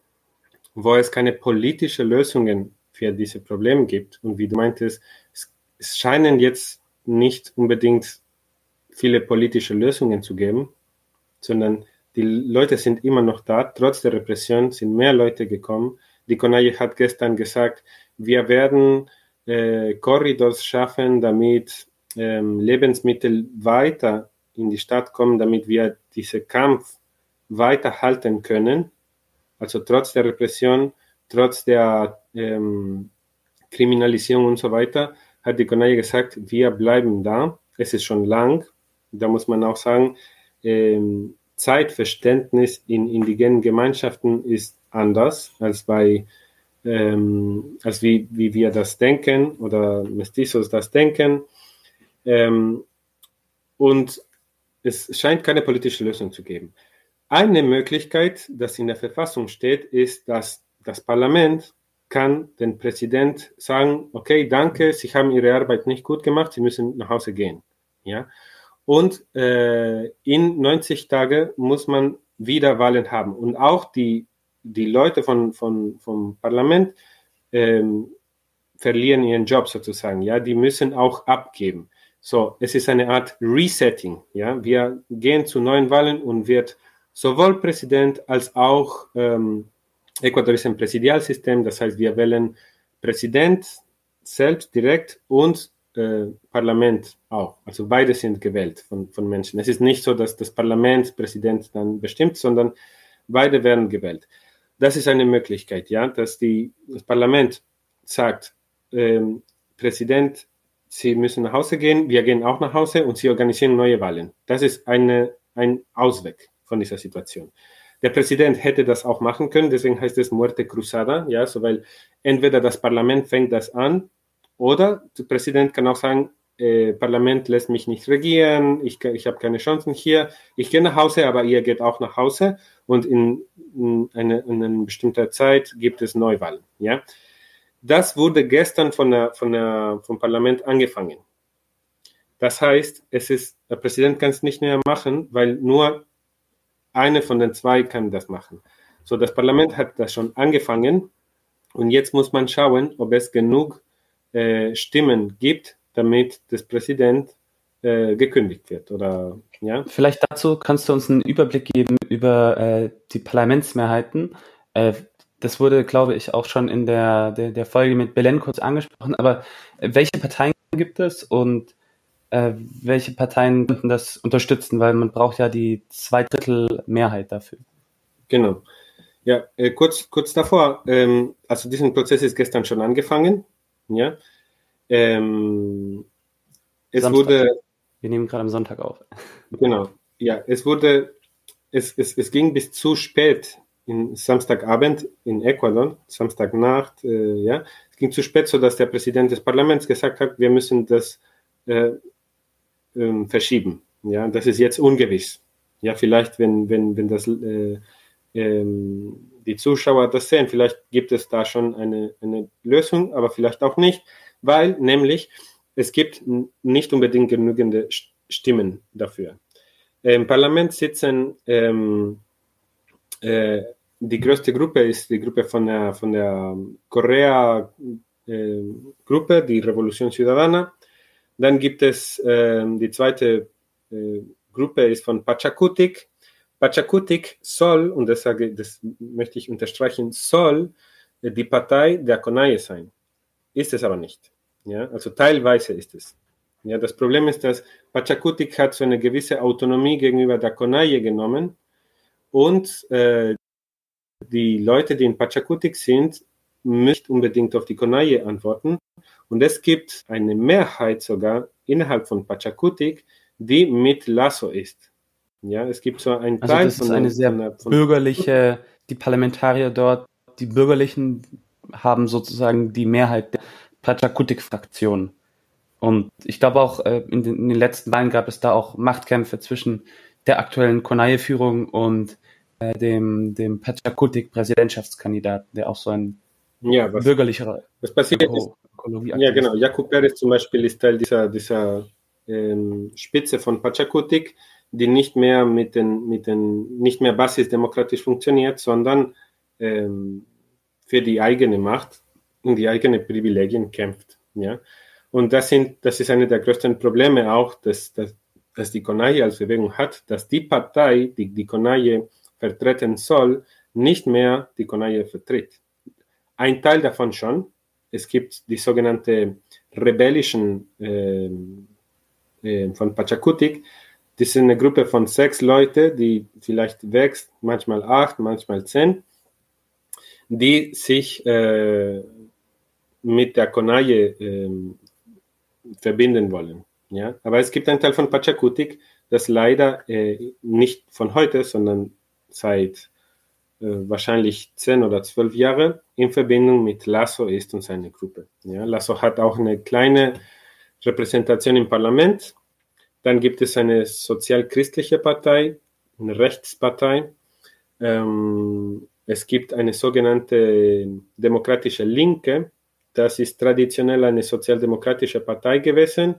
wo es keine politische Lösungen für diese Probleme gibt und wie du meintest, es, es scheinen jetzt nicht unbedingt viele politische Lösungen zu geben, sondern die Leute sind immer noch da. Trotz der Repression sind mehr Leute gekommen. Die Konaje hat gestern gesagt, wir werden äh, Korridors schaffen, damit ähm, Lebensmittel weiter in die Stadt kommen, damit wir diesen Kampf weiter halten können. Also trotz der Repression, trotz der ähm, Kriminalisierung und so weiter, hat die Konaje gesagt, wir bleiben da. Es ist schon lang. Da muss man auch sagen, ähm, Zeitverständnis in indigenen Gemeinschaften ist anders als bei ähm, als wie, wie wir das denken oder Mestizos das denken. Ähm, und es scheint keine politische Lösung zu geben. Eine Möglichkeit, das in der Verfassung steht, ist, dass das Parlament kann den Präsident sagen, okay, danke, Sie haben Ihre Arbeit nicht gut gemacht, Sie müssen nach Hause gehen. Ja? Und äh, in 90 Tagen muss man wieder Wahlen haben. Und auch die, die Leute von, von, vom Parlament ähm, verlieren ihren Job sozusagen. Ja, die müssen auch abgeben. So, es ist eine Art Resetting. Ja, wir gehen zu neuen Wahlen und wird sowohl Präsident als auch ähm, Ecuador ist ein Präsidialsystem. Das heißt, wir wählen Präsident selbst direkt und äh, Parlament auch. Also beide sind gewählt von, von Menschen. Es ist nicht so, dass das Parlament Präsident dann bestimmt, sondern beide werden gewählt. Das ist eine Möglichkeit, ja, dass die, das Parlament sagt, ähm, Präsident, Sie müssen nach Hause gehen, wir gehen auch nach Hause und Sie organisieren neue Wahlen. Das ist eine, ein Ausweg von dieser Situation. Der Präsident hätte das auch machen können, deswegen heißt es Muerte Cruzada, ja, so weil entweder das Parlament fängt das an oder der Präsident kann auch sagen, äh, Parlament lässt mich nicht regieren, ich, ich habe keine Chancen hier, ich gehe nach Hause, aber ihr geht auch nach Hause und in, in, eine, in einer bestimmten Zeit gibt es Neuwahlen. Ja? Das wurde gestern von der, von der, vom Parlament angefangen. Das heißt, es ist, der Präsident kann es nicht mehr machen, weil nur eine von den zwei kann das machen. So, das Parlament hat das schon angefangen und jetzt muss man schauen, ob es genug äh, Stimmen gibt, damit das Präsident äh, gekündigt wird. Oder, ja? Vielleicht dazu kannst du uns einen Überblick geben über äh, die Parlamentsmehrheiten. Äh, das wurde, glaube ich, auch schon in der, der, der Folge mit Belen kurz angesprochen. Aber welche Parteien gibt es und äh, welche Parteien könnten das unterstützen? Weil man braucht ja die Zweidrittel-Mehrheit dafür. Genau. Ja, äh, kurz, kurz davor, ähm, also diesen Prozess ist gestern schon angefangen. Ja. Ähm, es Samstag. wurde. Wir nehmen gerade am Sonntag auf. Genau. Ja, es wurde, es, es, es ging bis zu spät in Samstagabend in Ecuador, Samstagnacht, äh, ja. Es ging zu spät, sodass der Präsident des Parlaments gesagt hat, wir müssen das äh, äh, verschieben. Ja, das ist jetzt ungewiss. Ja, vielleicht, wenn, wenn, wenn das äh, ähm, die Zuschauer das sehen. Vielleicht gibt es da schon eine, eine Lösung, aber vielleicht auch nicht, weil nämlich es gibt nicht unbedingt genügende Stimmen dafür. Im Parlament sitzen ähm, äh, die größte Gruppe ist die Gruppe von der, von der Korea äh, die Revolution Ciudadana. Dann gibt es äh, die zweite äh, Gruppe ist von Pachakutik, Pachakutik soll, und das, sage, das möchte ich unterstreichen, soll die Partei der Konaye sein. Ist es aber nicht. Ja? Also teilweise ist es. Ja, das Problem ist, dass Pachakutik hat so eine gewisse Autonomie gegenüber der Konaye genommen und äh, die Leute, die in Pachakutik sind, nicht unbedingt auf die Konaye antworten. Und es gibt eine Mehrheit sogar innerhalb von Pachakutik, die mit Lasso ist. Ja, es gibt so ein also Teil das ist eine sehr von, bürgerliche, die Parlamentarier dort, die Bürgerlichen haben sozusagen die Mehrheit der Pachakutik-Fraktion. Und ich glaube auch, äh, in den, in den, letzten Wahlen gab es da auch Machtkämpfe zwischen der aktuellen Konaye-Führung und äh, dem, dem Pachakutik-Präsidentschaftskandidaten, der auch so ein ja, was, bürgerlicher was passiert ist. Ja, genau. Jakub Perez zum Beispiel ist Teil dieser, dieser ähm, Spitze von Pachakutik die nicht mehr mit den, mit den, nicht mehr basisdemokratisch funktioniert, sondern ähm, für die eigene Macht und die eigenen Privilegien kämpft. Ja? Und das, sind, das ist eine der größten Probleme auch, dass, dass, dass die Konaje als Bewegung hat, dass die Partei, die die Konaje vertreten soll, nicht mehr die Konaje vertritt. Ein Teil davon schon. Es gibt die sogenannte rebellischen äh, äh, von Pachakutik. Das sind eine Gruppe von sechs Leute, die vielleicht wächst, manchmal acht, manchmal zehn, die sich äh, mit der Konaje ähm, verbinden wollen. Ja? Aber es gibt einen Teil von Pachakutik, das leider äh, nicht von heute, sondern seit äh, wahrscheinlich zehn oder zwölf Jahre in Verbindung mit Lasso ist und seine Gruppe. Ja? Lasso hat auch eine kleine Repräsentation im Parlament. Dann gibt es eine sozial-christliche Partei, eine Rechtspartei. Ähm, es gibt eine sogenannte demokratische Linke, das ist traditionell eine sozialdemokratische Partei gewesen,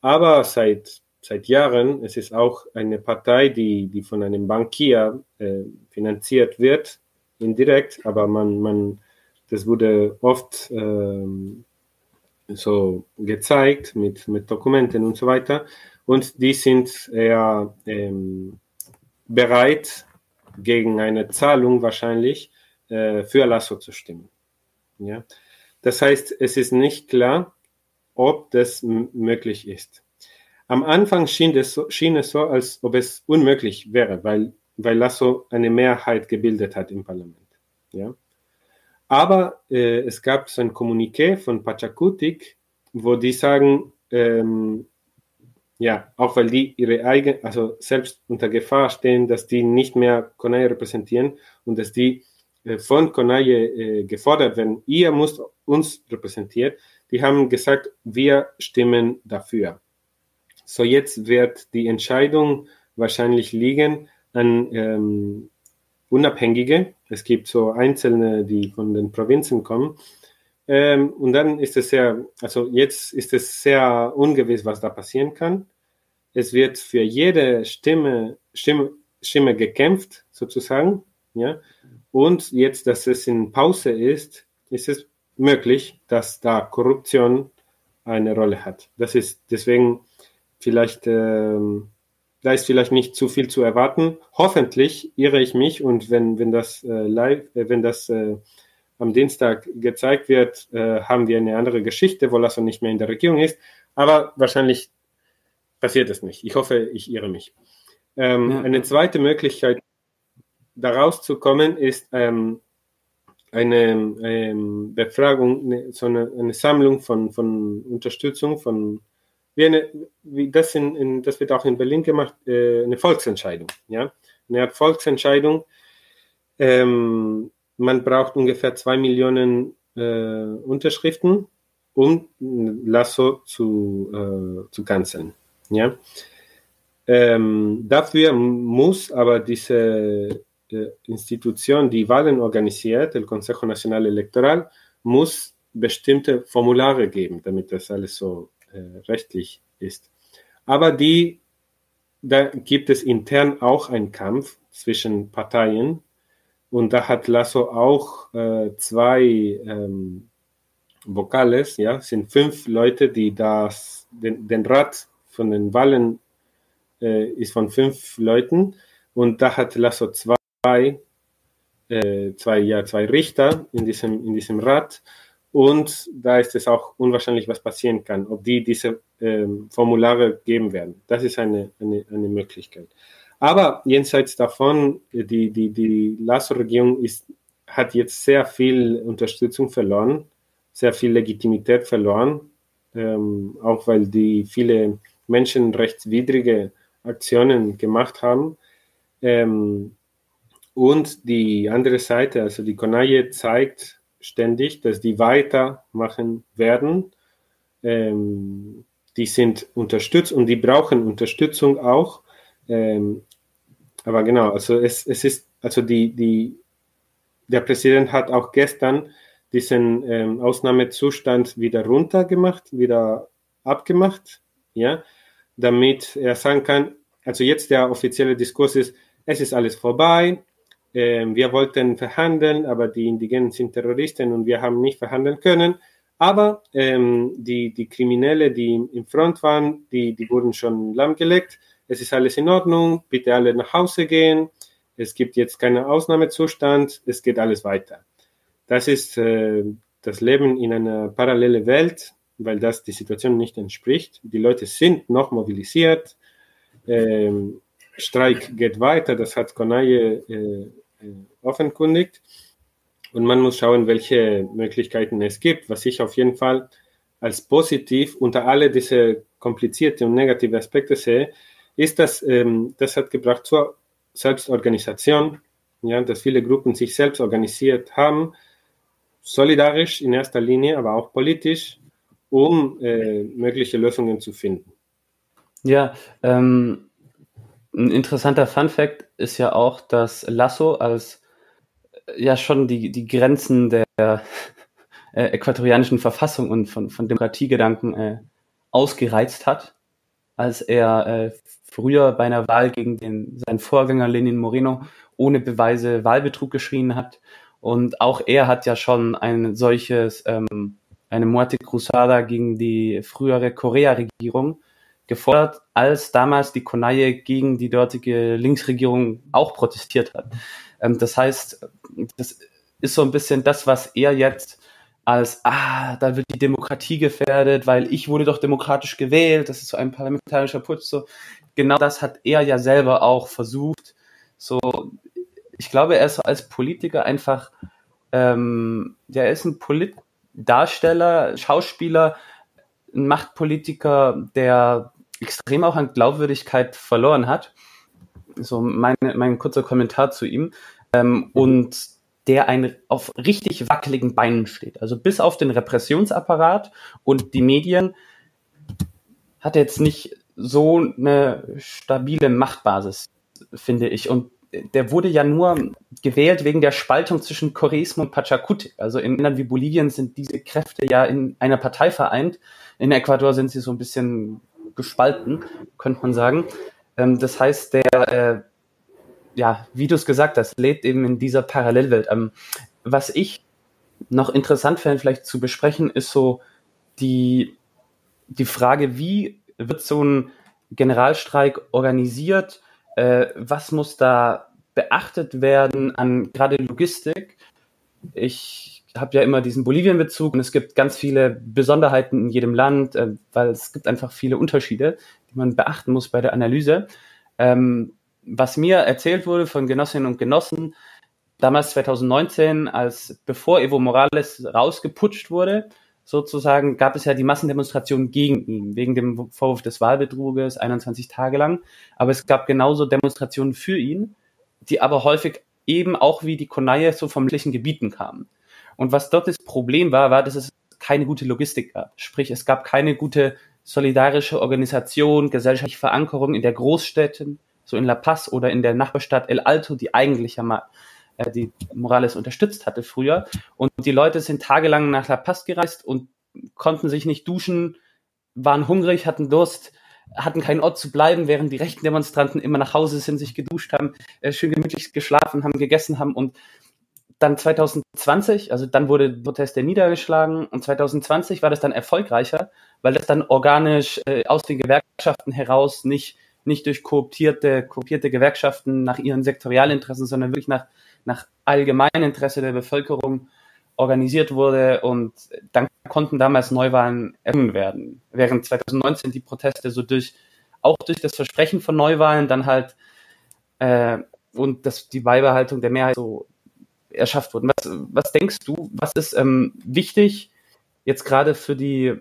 aber seit, seit Jahren es ist auch eine Partei, die, die von einem Bankier äh, finanziert wird, indirekt, aber man, man, das wurde oft ähm, so gezeigt mit, mit Dokumenten und so weiter. Und die sind eher ähm, bereit, gegen eine Zahlung wahrscheinlich äh, für Lasso zu stimmen. Ja? Das heißt, es ist nicht klar, ob das möglich ist. Am Anfang schien es, so, schien es so, als ob es unmöglich wäre, weil, weil Lasso eine Mehrheit gebildet hat im Parlament. Ja? Aber äh, es gab so ein Kommuniqué von Pachakutik, wo die sagen, ähm, ja, auch weil die ihre eigene, also selbst unter Gefahr stehen, dass die nicht mehr Konai repräsentieren und dass die von Konaje äh, gefordert werden, ihr müsst uns repräsentieren, die haben gesagt, wir stimmen dafür. So jetzt wird die Entscheidung wahrscheinlich liegen an ähm, Unabhängige. Es gibt so Einzelne, die von den Provinzen kommen. Ähm, und dann ist es sehr, also jetzt ist es sehr ungewiss, was da passieren kann. Es wird für jede Stimme, Stimme, Stimme gekämpft, sozusagen. Ja? Und jetzt, dass es in Pause ist, ist es möglich, dass da Korruption eine Rolle hat. Das ist deswegen vielleicht, äh, da ist vielleicht nicht zu viel zu erwarten. Hoffentlich irre ich mich und wenn, wenn das äh, live, äh, wenn das äh, am Dienstag gezeigt wird, äh, haben wir eine andere Geschichte, wo Lasso nicht mehr in der Regierung ist. Aber wahrscheinlich passiert es nicht. Ich hoffe, ich irre mich. Ähm, ja. Eine zweite Möglichkeit, da rauszukommen, ist ähm, eine ähm, Befragung, eine, so eine, eine, Sammlung von, von Unterstützung, von wie eine, wie das, in, in, das wird auch in Berlin gemacht, äh, eine Volksentscheidung. Ja? Eine Art Volksentscheidung. Ähm, man braucht ungefähr zwei Millionen äh, Unterschriften, um Lasso zu, äh, zu canceln. Ja? Ähm, dafür muss aber diese Institution, die Wahlen organisiert, el Consejo Nacional Electoral, muss bestimmte Formulare geben, damit das alles so äh, rechtlich ist. Aber die, da gibt es intern auch einen Kampf zwischen Parteien und da hat Lasso auch äh, zwei ähm, Vokales, ja, sind fünf Leute, die das, den, den Rat von den Wahlen äh, ist von fünf Leuten und da hat Lasso zwei zwei, äh, zwei, ja, zwei Richter in diesem, in diesem Rat. Und da ist es auch unwahrscheinlich, was passieren kann, ob die diese ähm, Formulare geben werden. Das ist eine, eine, eine Möglichkeit. Aber jenseits davon, die, die, die Lasso-Regierung hat jetzt sehr viel Unterstützung verloren, sehr viel Legitimität verloren, ähm, auch weil die viele menschenrechtswidrige Aktionen gemacht haben. Ähm, und die andere Seite, also die Konaje zeigt ständig, dass die weitermachen werden. Ähm, die sind unterstützt und die brauchen Unterstützung auch. Ähm, aber genau, also es, es ist, also die, die, der Präsident hat auch gestern diesen ähm, Ausnahmezustand wieder runtergemacht, wieder abgemacht, ja, damit er sagen kann, also jetzt der offizielle Diskurs ist, es ist alles vorbei, wir wollten verhandeln, aber die Indigenen sind Terroristen und wir haben nicht verhandeln können. Aber ähm, die, die Kriminelle, die im Front waren, die, die wurden schon lahmgelegt. Es ist alles in Ordnung, bitte alle nach Hause gehen. Es gibt jetzt keinen Ausnahmezustand, es geht alles weiter. Das ist äh, das Leben in einer parallelen Welt, weil das die Situation nicht entspricht. Die Leute sind noch mobilisiert. Ähm, Streik geht weiter, das hat Konaye äh, äh, offenkundigt. Und man muss schauen, welche Möglichkeiten es gibt. Was ich auf jeden Fall als positiv unter alle diese komplizierte und negative Aspekte sehe, ist, dass ähm, das hat gebracht zur Selbstorganisation, ja, dass viele Gruppen sich selbst organisiert haben, solidarisch in erster Linie, aber auch politisch, um äh, mögliche Lösungen zu finden. Ja, ähm, ein interessanter Fun fact ist ja auch, dass Lasso als ja schon die, die Grenzen der äh, äquatorianischen Verfassung und von, von Demokratiegedanken äh, ausgereizt hat, als er äh, früher bei einer Wahl gegen den, seinen Vorgänger Lenin Moreno ohne Beweise Wahlbetrug geschrien hat. Und auch er hat ja schon ein solches, ähm, eine Muerte Cruzada gegen die frühere Korea-Regierung gefordert, als damals die Konaye gegen die dortige Linksregierung auch protestiert hat. Ähm, das heißt, das ist so ein bisschen das, was er jetzt als, ah, da wird die Demokratie gefährdet, weil ich wurde doch demokratisch gewählt, das ist so ein parlamentarischer Putsch, so. Genau das hat er ja selber auch versucht. So, ich glaube, er ist als Politiker einfach, ähm, der ist ein Politdarsteller, Schauspieler, ein Machtpolitiker, der extrem auch an Glaubwürdigkeit verloren hat. So mein, mein kurzer Kommentar zu ihm. Ähm, mhm. Und der ein, auf richtig wackeligen Beinen steht. Also bis auf den Repressionsapparat und die Medien hat er jetzt nicht so eine stabile Machtbasis, finde ich. Und der wurde ja nur gewählt wegen der Spaltung zwischen Koreismo und Pachakutik. Also in Ländern wie Bolivien sind diese Kräfte ja in einer Partei vereint. In Ecuador sind sie so ein bisschen gespalten, könnte man sagen. Ähm, das heißt, der, äh, ja, wie du es gesagt hast, lebt eben in dieser Parallelwelt. Ähm, was ich noch interessant fände, vielleicht zu besprechen, ist so die, die Frage, wie wird so ein Generalstreik organisiert? Äh, was muss da beachtet werden an gerade Logistik? Ich habe ja immer diesen Bolivien-Bezug und es gibt ganz viele Besonderheiten in jedem Land, äh, weil es gibt einfach viele Unterschiede, die man beachten muss bei der Analyse. Ähm, was mir erzählt wurde von Genossinnen und Genossen, damals 2019, als bevor Evo Morales rausgeputscht wurde, sozusagen, gab es ja die Massendemonstrationen gegen ihn, wegen dem Vorwurf des Wahlbetruges, 21 Tage lang. Aber es gab genauso Demonstrationen für ihn, die aber häufig eben auch wie die Konaye so vom ländlichen Gebieten kamen. Und was dort das Problem war, war, dass es keine gute Logistik gab. Sprich, es gab keine gute solidarische Organisation, gesellschaftliche Verankerung in der Großstädten, so in La Paz oder in der Nachbarstadt El Alto, die eigentlich ja mal äh, die Morales unterstützt hatte früher. Und die Leute sind tagelang nach La Paz gereist und konnten sich nicht duschen, waren hungrig, hatten Durst, hatten keinen Ort zu bleiben, während die rechten Demonstranten immer nach Hause sind, sich geduscht haben, äh, schön gemütlich geschlafen haben, gegessen haben und dann 2020, also dann wurde Proteste niedergeschlagen und 2020 war das dann erfolgreicher, weil das dann organisch äh, aus den Gewerkschaften heraus nicht nicht durch kooptierte, kooptierte Gewerkschaften nach ihren Sektorialinteressen, sondern wirklich nach, nach Allgemeininteresse der Bevölkerung organisiert wurde und dann konnten damals Neuwahlen errungen werden. Während 2019 die Proteste so durch, auch durch das Versprechen von Neuwahlen dann halt äh, und das, die Beibehaltung der Mehrheit so erschafft wurden. Was, was denkst du, was ist ähm, wichtig jetzt gerade für die,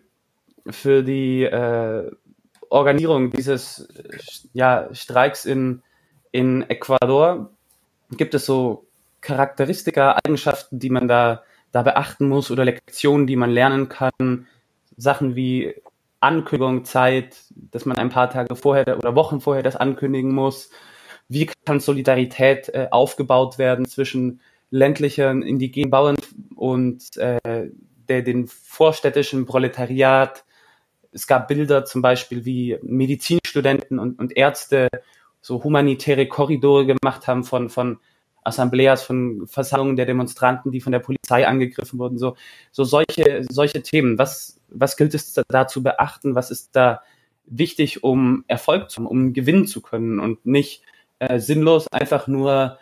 für die äh, Organisierung dieses ja, Streiks in, in Ecuador? Gibt es so Charakteristika, Eigenschaften, die man da, da beachten muss oder Lektionen, die man lernen kann? Sachen wie Ankündigung, Zeit, dass man ein paar Tage vorher oder Wochen vorher das ankündigen muss. Wie kann Solidarität äh, aufgebaut werden zwischen ländlichen indigenen Bauern und äh, der, den vorstädtischen Proletariat. Es gab Bilder zum Beispiel, wie Medizinstudenten und, und Ärzte so humanitäre Korridore gemacht haben von, von Assembleas, von Versammlungen der Demonstranten, die von der Polizei angegriffen wurden, so, so solche, solche Themen. Was, was gilt es da zu beachten? Was ist da wichtig, um Erfolg zu haben, um gewinnen zu können und nicht äh, sinnlos einfach nur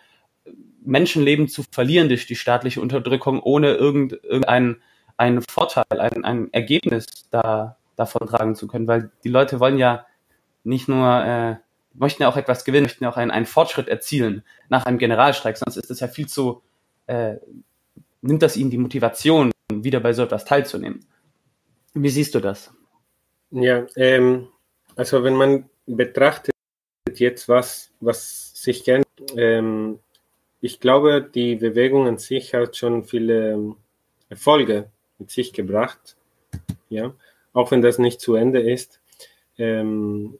Menschenleben zu verlieren durch die staatliche Unterdrückung, ohne irgend, irgendeinen einen Vorteil, ein, ein Ergebnis da, davon tragen zu können, weil die Leute wollen ja nicht nur, äh, möchten ja auch etwas gewinnen, möchten ja auch einen, einen Fortschritt erzielen nach einem Generalstreik, sonst ist es ja viel zu, äh, nimmt das ihnen die Motivation, wieder bei so etwas teilzunehmen. Wie siehst du das? Ja, ähm, also wenn man betrachtet jetzt, was, was sich kennt, ähm, ich glaube, die Bewegung an sich hat schon viele ähm, Erfolge mit sich gebracht, ja, auch wenn das nicht zu Ende ist. Ähm,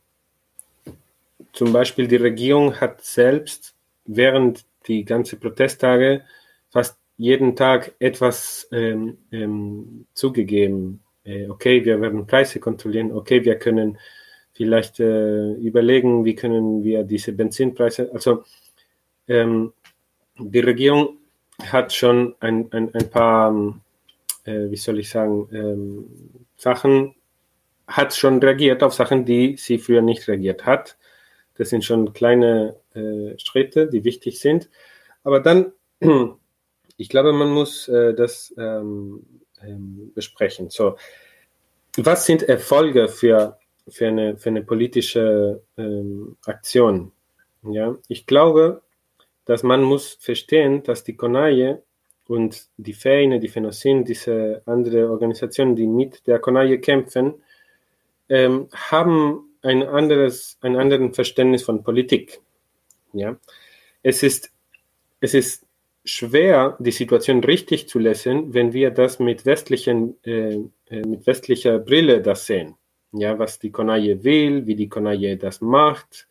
zum Beispiel die Regierung hat selbst während die ganzen Protesttage fast jeden Tag etwas ähm, ähm, zugegeben. Äh, okay, wir werden Preise kontrollieren. Okay, wir können vielleicht äh, überlegen, wie können wir diese Benzinpreise, also ähm, die Regierung hat schon ein, ein, ein paar, äh, wie soll ich sagen, ähm, Sachen, hat schon reagiert auf Sachen, die sie früher nicht reagiert hat. Das sind schon kleine äh, Schritte, die wichtig sind. Aber dann, ich glaube, man muss äh, das ähm, ähm, besprechen. So, was sind Erfolge für, für, eine, für eine politische ähm, Aktion? Ja, ich glaube, dass man muss verstehen, dass die Konaje und die Feine, die Phenosin, diese andere Organisationen, die mit der Konaje kämpfen, ähm, haben ein anderes, ein anderes Verständnis von Politik. Ja, es ist, es ist schwer, die Situation richtig zu lesen, wenn wir das mit westlichen, äh, äh mit westlicher Brille das sehen. Ja, was die Konaje will, wie die Konaje das macht,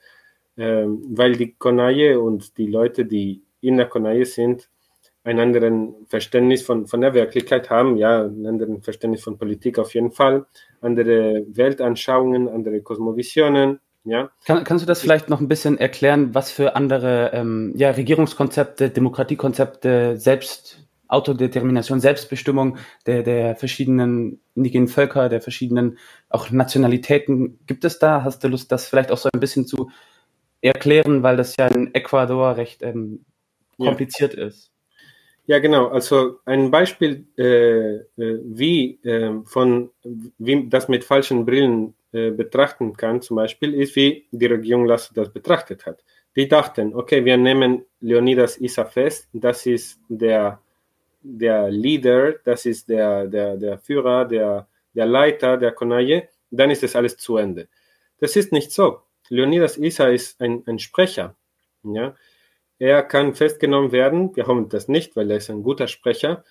weil die Konaje und die Leute, die in der Konaje sind, ein anderen Verständnis von, von der Wirklichkeit haben, ja, ein anderen Verständnis von Politik auf jeden Fall, andere Weltanschauungen, andere Kosmovisionen, ja. Kann, kannst du das vielleicht noch ein bisschen erklären, was für andere ähm, ja, Regierungskonzepte, Demokratiekonzepte, Selbst, Autodetermination, Selbstbestimmung der, der verschiedenen indigenen Völker, der verschiedenen auch Nationalitäten gibt es da? Hast du Lust, das vielleicht auch so ein bisschen zu erklären, weil das ja in Ecuador recht ähm, kompliziert ja. ist. Ja, genau. Also ein Beispiel, äh, äh, wie äh, von wie das mit falschen Brillen äh, betrachten kann, zum Beispiel, ist, wie die Regierung Lasso das betrachtet hat. Die dachten, okay, wir nehmen Leonidas Issa fest, das ist der, der Leader, das ist der, der, der Führer, der, der Leiter der Konaje, dann ist das alles zu Ende. Das ist nicht so. Leonidas Issa ist ein, ein Sprecher. Ja? Er kann festgenommen werden, wir hoffen das nicht, weil er ist ein guter Sprecher,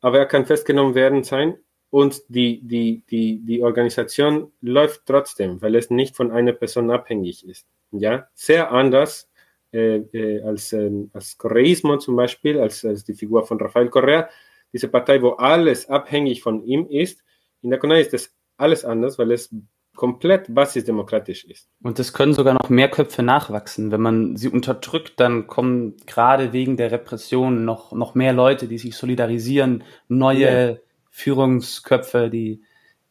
aber er kann festgenommen werden sein und die, die, die, die Organisation läuft trotzdem, weil es nicht von einer Person abhängig ist. Ja? Sehr anders äh, äh, als, äh, als Correismo zum Beispiel, als, als die Figur von Rafael Correa. Diese Partei, wo alles abhängig von ihm ist, in der CONAI ist das alles anders, weil es komplett basisdemokratisch ist. Und es können sogar noch mehr Köpfe nachwachsen. Wenn man sie unterdrückt, dann kommen gerade wegen der Repression noch, noch mehr Leute, die sich solidarisieren, neue ja. Führungsköpfe, die,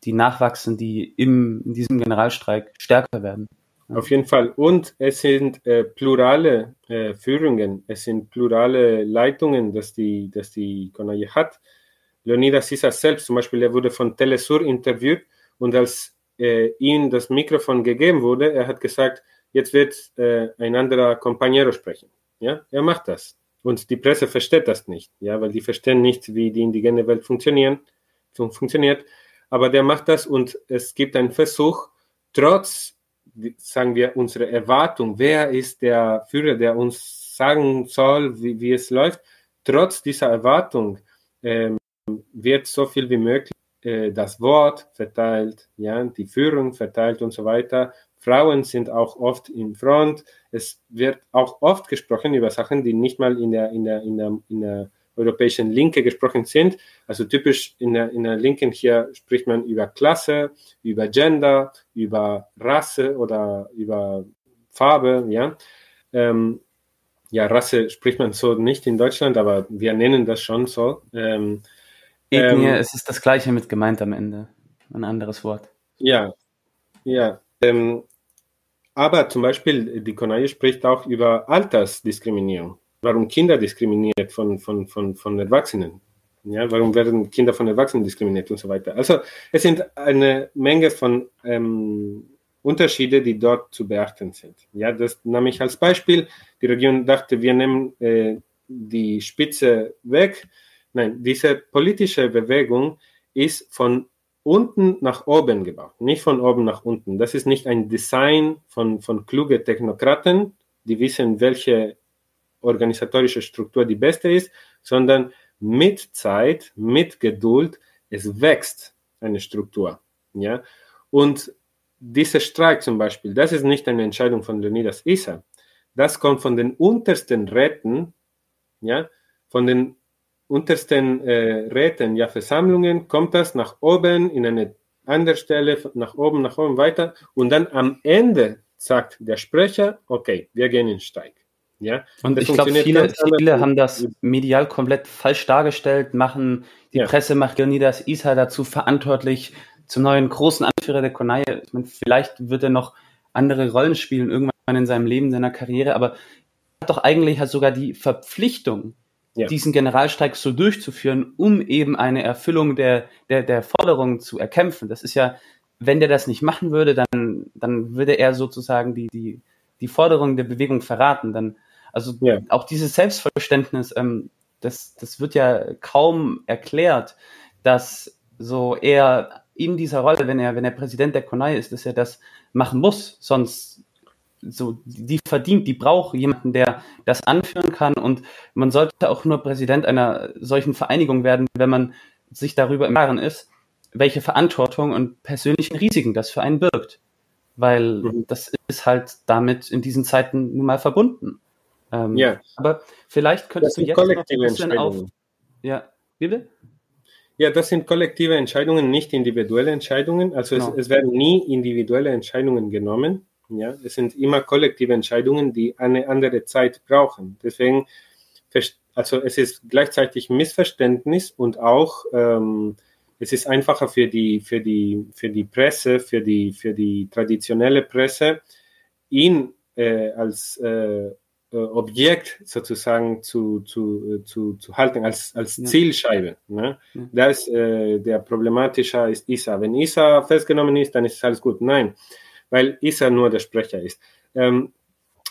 die nachwachsen, die im, in diesem Generalstreik stärker werden. Ja. Auf jeden Fall. Und es sind äh, plurale äh, Führungen, es sind plurale Leitungen, dass die, dass die Konaje hat. Leonidas Sisa selbst zum Beispiel, er wurde von Telesur interviewt und als äh, ihm das Mikrofon gegeben wurde, er hat gesagt, jetzt wird äh, ein anderer Compañero sprechen. Ja, er macht das. Und die Presse versteht das nicht, ja, weil die verstehen nicht, wie die indigene Welt funktionieren, fun funktioniert. Aber der macht das und es gibt einen Versuch, trotz, sagen wir, unserer Erwartung, wer ist der Führer, der uns sagen soll, wie, wie es läuft, trotz dieser Erwartung ähm, wird so viel wie möglich äh, das Wort verteilt, ja, die Führung verteilt und so weiter. Frauen sind auch oft in Front. Es wird auch oft gesprochen über Sachen, die nicht mal in der, in der, in der, in der europäischen Linke gesprochen sind. Also typisch in der, in der Linken hier spricht man über Klasse, über Gender, über Rasse oder über Farbe, ja. Ähm, ja, Rasse spricht man so nicht in Deutschland, aber wir nennen das schon so. Ähm, Ethnie, ähm, es ist das gleiche mit gemeint am Ende. Ein anderes Wort. Ja, ja. Ähm, aber zum Beispiel, die Konaye spricht auch über Altersdiskriminierung. Warum Kinder diskriminiert von, von, von, von Erwachsenen? Ja, warum werden Kinder von Erwachsenen diskriminiert und so weiter? Also es sind eine Menge von ähm, Unterschiede, die dort zu beachten sind. Ja, das nahm ich als Beispiel. Die Regierung dachte, wir nehmen äh, die Spitze weg. Nein, diese politische Bewegung ist von unten nach oben gebaut, nicht von oben nach unten. Das ist nicht ein Design von, von kluge Technokraten, die wissen, welche organisatorische Struktur die beste ist, sondern mit Zeit, mit Geduld, es wächst eine Struktur. Ja? Und dieser Streik zum Beispiel, das ist nicht eine Entscheidung von Leonidas Issa. Das kommt von den untersten Räten, ja, von den untersten äh, Räten, ja, Versammlungen, kommt das nach oben in eine andere Stelle, nach oben, nach oben weiter und dann am Ende sagt der Sprecher, okay, wir gehen in Streik. Ja, und ich glaube, viele, viele haben das medial komplett falsch dargestellt, machen, die ja. Presse macht Leonidas Isa dazu verantwortlich, zum neuen großen Anführer der meine, vielleicht wird er noch andere Rollen spielen irgendwann in seinem Leben, seiner Karriere, aber er hat doch eigentlich halt sogar die Verpflichtung, ja. diesen Generalstreik so durchzuführen, um eben eine Erfüllung der, der, der Forderungen zu erkämpfen. Das ist ja, wenn der das nicht machen würde, dann, dann würde er sozusagen die, die, die Forderungen der Bewegung verraten. Dann, also ja. auch dieses Selbstverständnis, ähm, das, das wird ja kaum erklärt, dass so er in dieser Rolle, wenn er, wenn er Präsident der Konai ist, dass er das machen muss, sonst so, die verdient, die braucht jemanden, der das anführen kann und man sollte auch nur Präsident einer solchen Vereinigung werden, wenn man sich darüber im Klaren ist, welche Verantwortung und persönlichen Risiken das für einen birgt. Weil mhm. das ist halt damit in diesen Zeiten nun mal verbunden. Ähm, ja. Aber vielleicht könntest du jetzt noch ein bisschen auf. Ja, bitte? Ja, das sind kollektive Entscheidungen, nicht individuelle Entscheidungen. Also genau. es, es, werden nie individuelle Entscheidungen genommen. Ja, es sind immer kollektive Entscheidungen, die eine andere Zeit brauchen. Deswegen, also es ist gleichzeitig Missverständnis und auch ähm, es ist einfacher für die für die für die Presse, für die für die traditionelle Presse, ihn äh, als äh, äh, Objekt sozusagen zu, zu, äh, zu, zu halten, als, als. Zielscheibe. Ne? Ja. Da ist äh, der problematischer ist Isa. Wenn Isa festgenommen ist, dann ist alles gut. Nein, weil Isa nur der Sprecher ist. Ähm,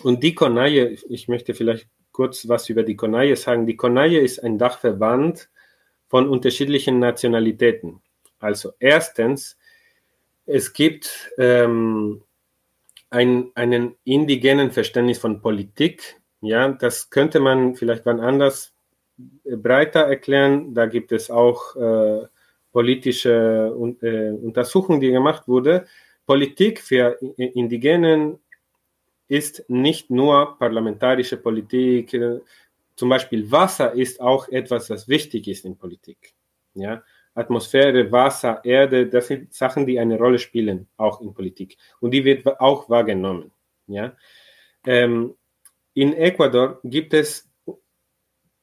und die Konaie, ich möchte vielleicht kurz was über die Konaie sagen. Die Konaie ist ein Dachverband von unterschiedlichen Nationalitäten. Also erstens, es gibt ähm, ein, einen indigenen Verständnis von Politik. Ja, das könnte man vielleicht wann anders äh, breiter erklären. Da gibt es auch äh, politische äh, Untersuchungen, die gemacht wurde. Politik für Indigenen ist nicht nur parlamentarische Politik. Zum Beispiel Wasser ist auch etwas, das wichtig ist in Politik. Ja, Atmosphäre, Wasser, Erde, das sind Sachen, die eine Rolle spielen, auch in Politik. Und die wird auch wahrgenommen. Ja? Ähm, in Ecuador gibt es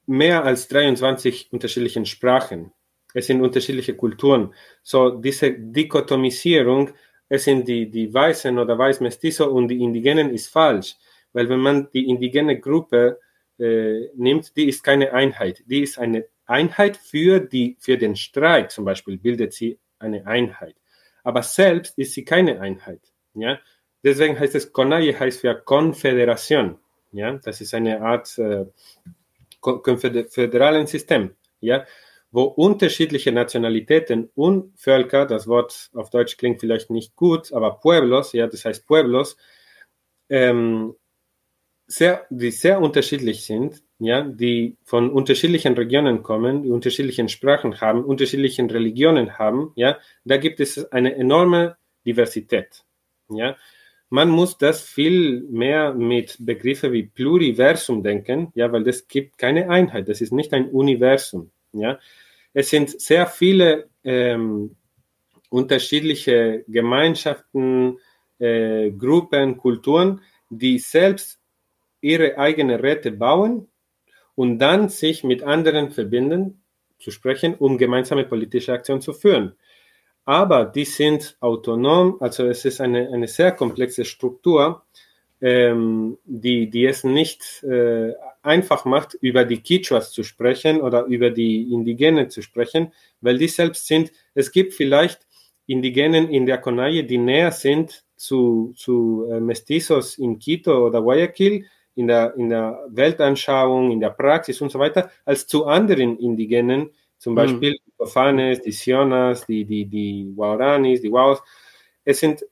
mehr als 23 unterschiedliche Sprachen. Es sind unterschiedliche Kulturen. So, diese Dikotomisierung, es sind die, die Weißen oder Weiß-Mestizo und die Indigenen ist falsch. Weil wenn man die indigene Gruppe äh, nimmt, die ist keine Einheit. Die ist eine Einheit für, die, für den Streik zum Beispiel bildet sie eine Einheit. Aber selbst ist sie keine Einheit. Ja? Deswegen heißt es, CONAIE heißt ja Konföderation. Ja? Das ist eine Art äh, föderalen System. Ja? Wo unterschiedliche Nationalitäten und Völker, das Wort auf Deutsch klingt vielleicht nicht gut, aber Pueblos, ja, das heißt Pueblos, ähm, sehr, die sehr unterschiedlich sind, ja, die von unterschiedlichen Regionen kommen, die unterschiedlichen Sprachen haben, unterschiedlichen Religionen haben, ja, da gibt es eine enorme Diversität, ja. Man muss das viel mehr mit Begriffen wie Pluriversum denken, ja, weil das gibt keine Einheit, das ist nicht ein Universum, ja. Es sind sehr viele ähm, unterschiedliche Gemeinschaften, äh, Gruppen, Kulturen, die selbst ihre eigene Räte bauen und dann sich mit anderen verbinden, zu sprechen, um gemeinsame politische Aktion zu führen. Aber die sind autonom, also es ist eine, eine sehr komplexe Struktur, ähm, die, die es nicht äh, einfach macht, über die Quichuas zu sprechen oder über die Indigenen zu sprechen, weil die selbst sind, es gibt vielleicht Indigenen in der Conaye, die näher sind zu, zu äh, Mestizos in Quito oder Guayaquil, in der, in der Weltanschauung, in der Praxis und so weiter, als zu anderen Indigenen, zum mhm. Beispiel die Profanes, die Sionas, die, die, die Wauranis, die Waos. Es sind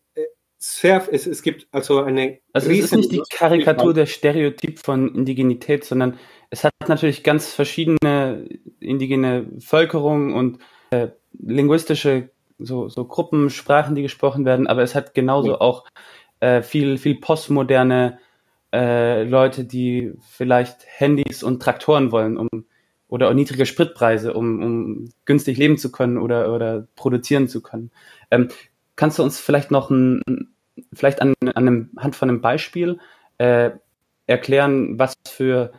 sehr, es, es gibt also eine. Also es ist nicht die Karikatur der Stereotyp von Indigenität, sondern es hat natürlich ganz verschiedene indigene Völkerungen und äh, linguistische so, so Gruppensprachen, die gesprochen werden, aber es hat genauso ja. auch äh, viel, viel postmoderne äh, Leute, die vielleicht Handys und Traktoren wollen, um oder niedrige Spritpreise, um, um günstig leben zu können oder, oder produzieren zu können. Ähm, kannst du uns vielleicht noch ein, vielleicht an, an einem Hand von einem Beispiel äh, erklären, was für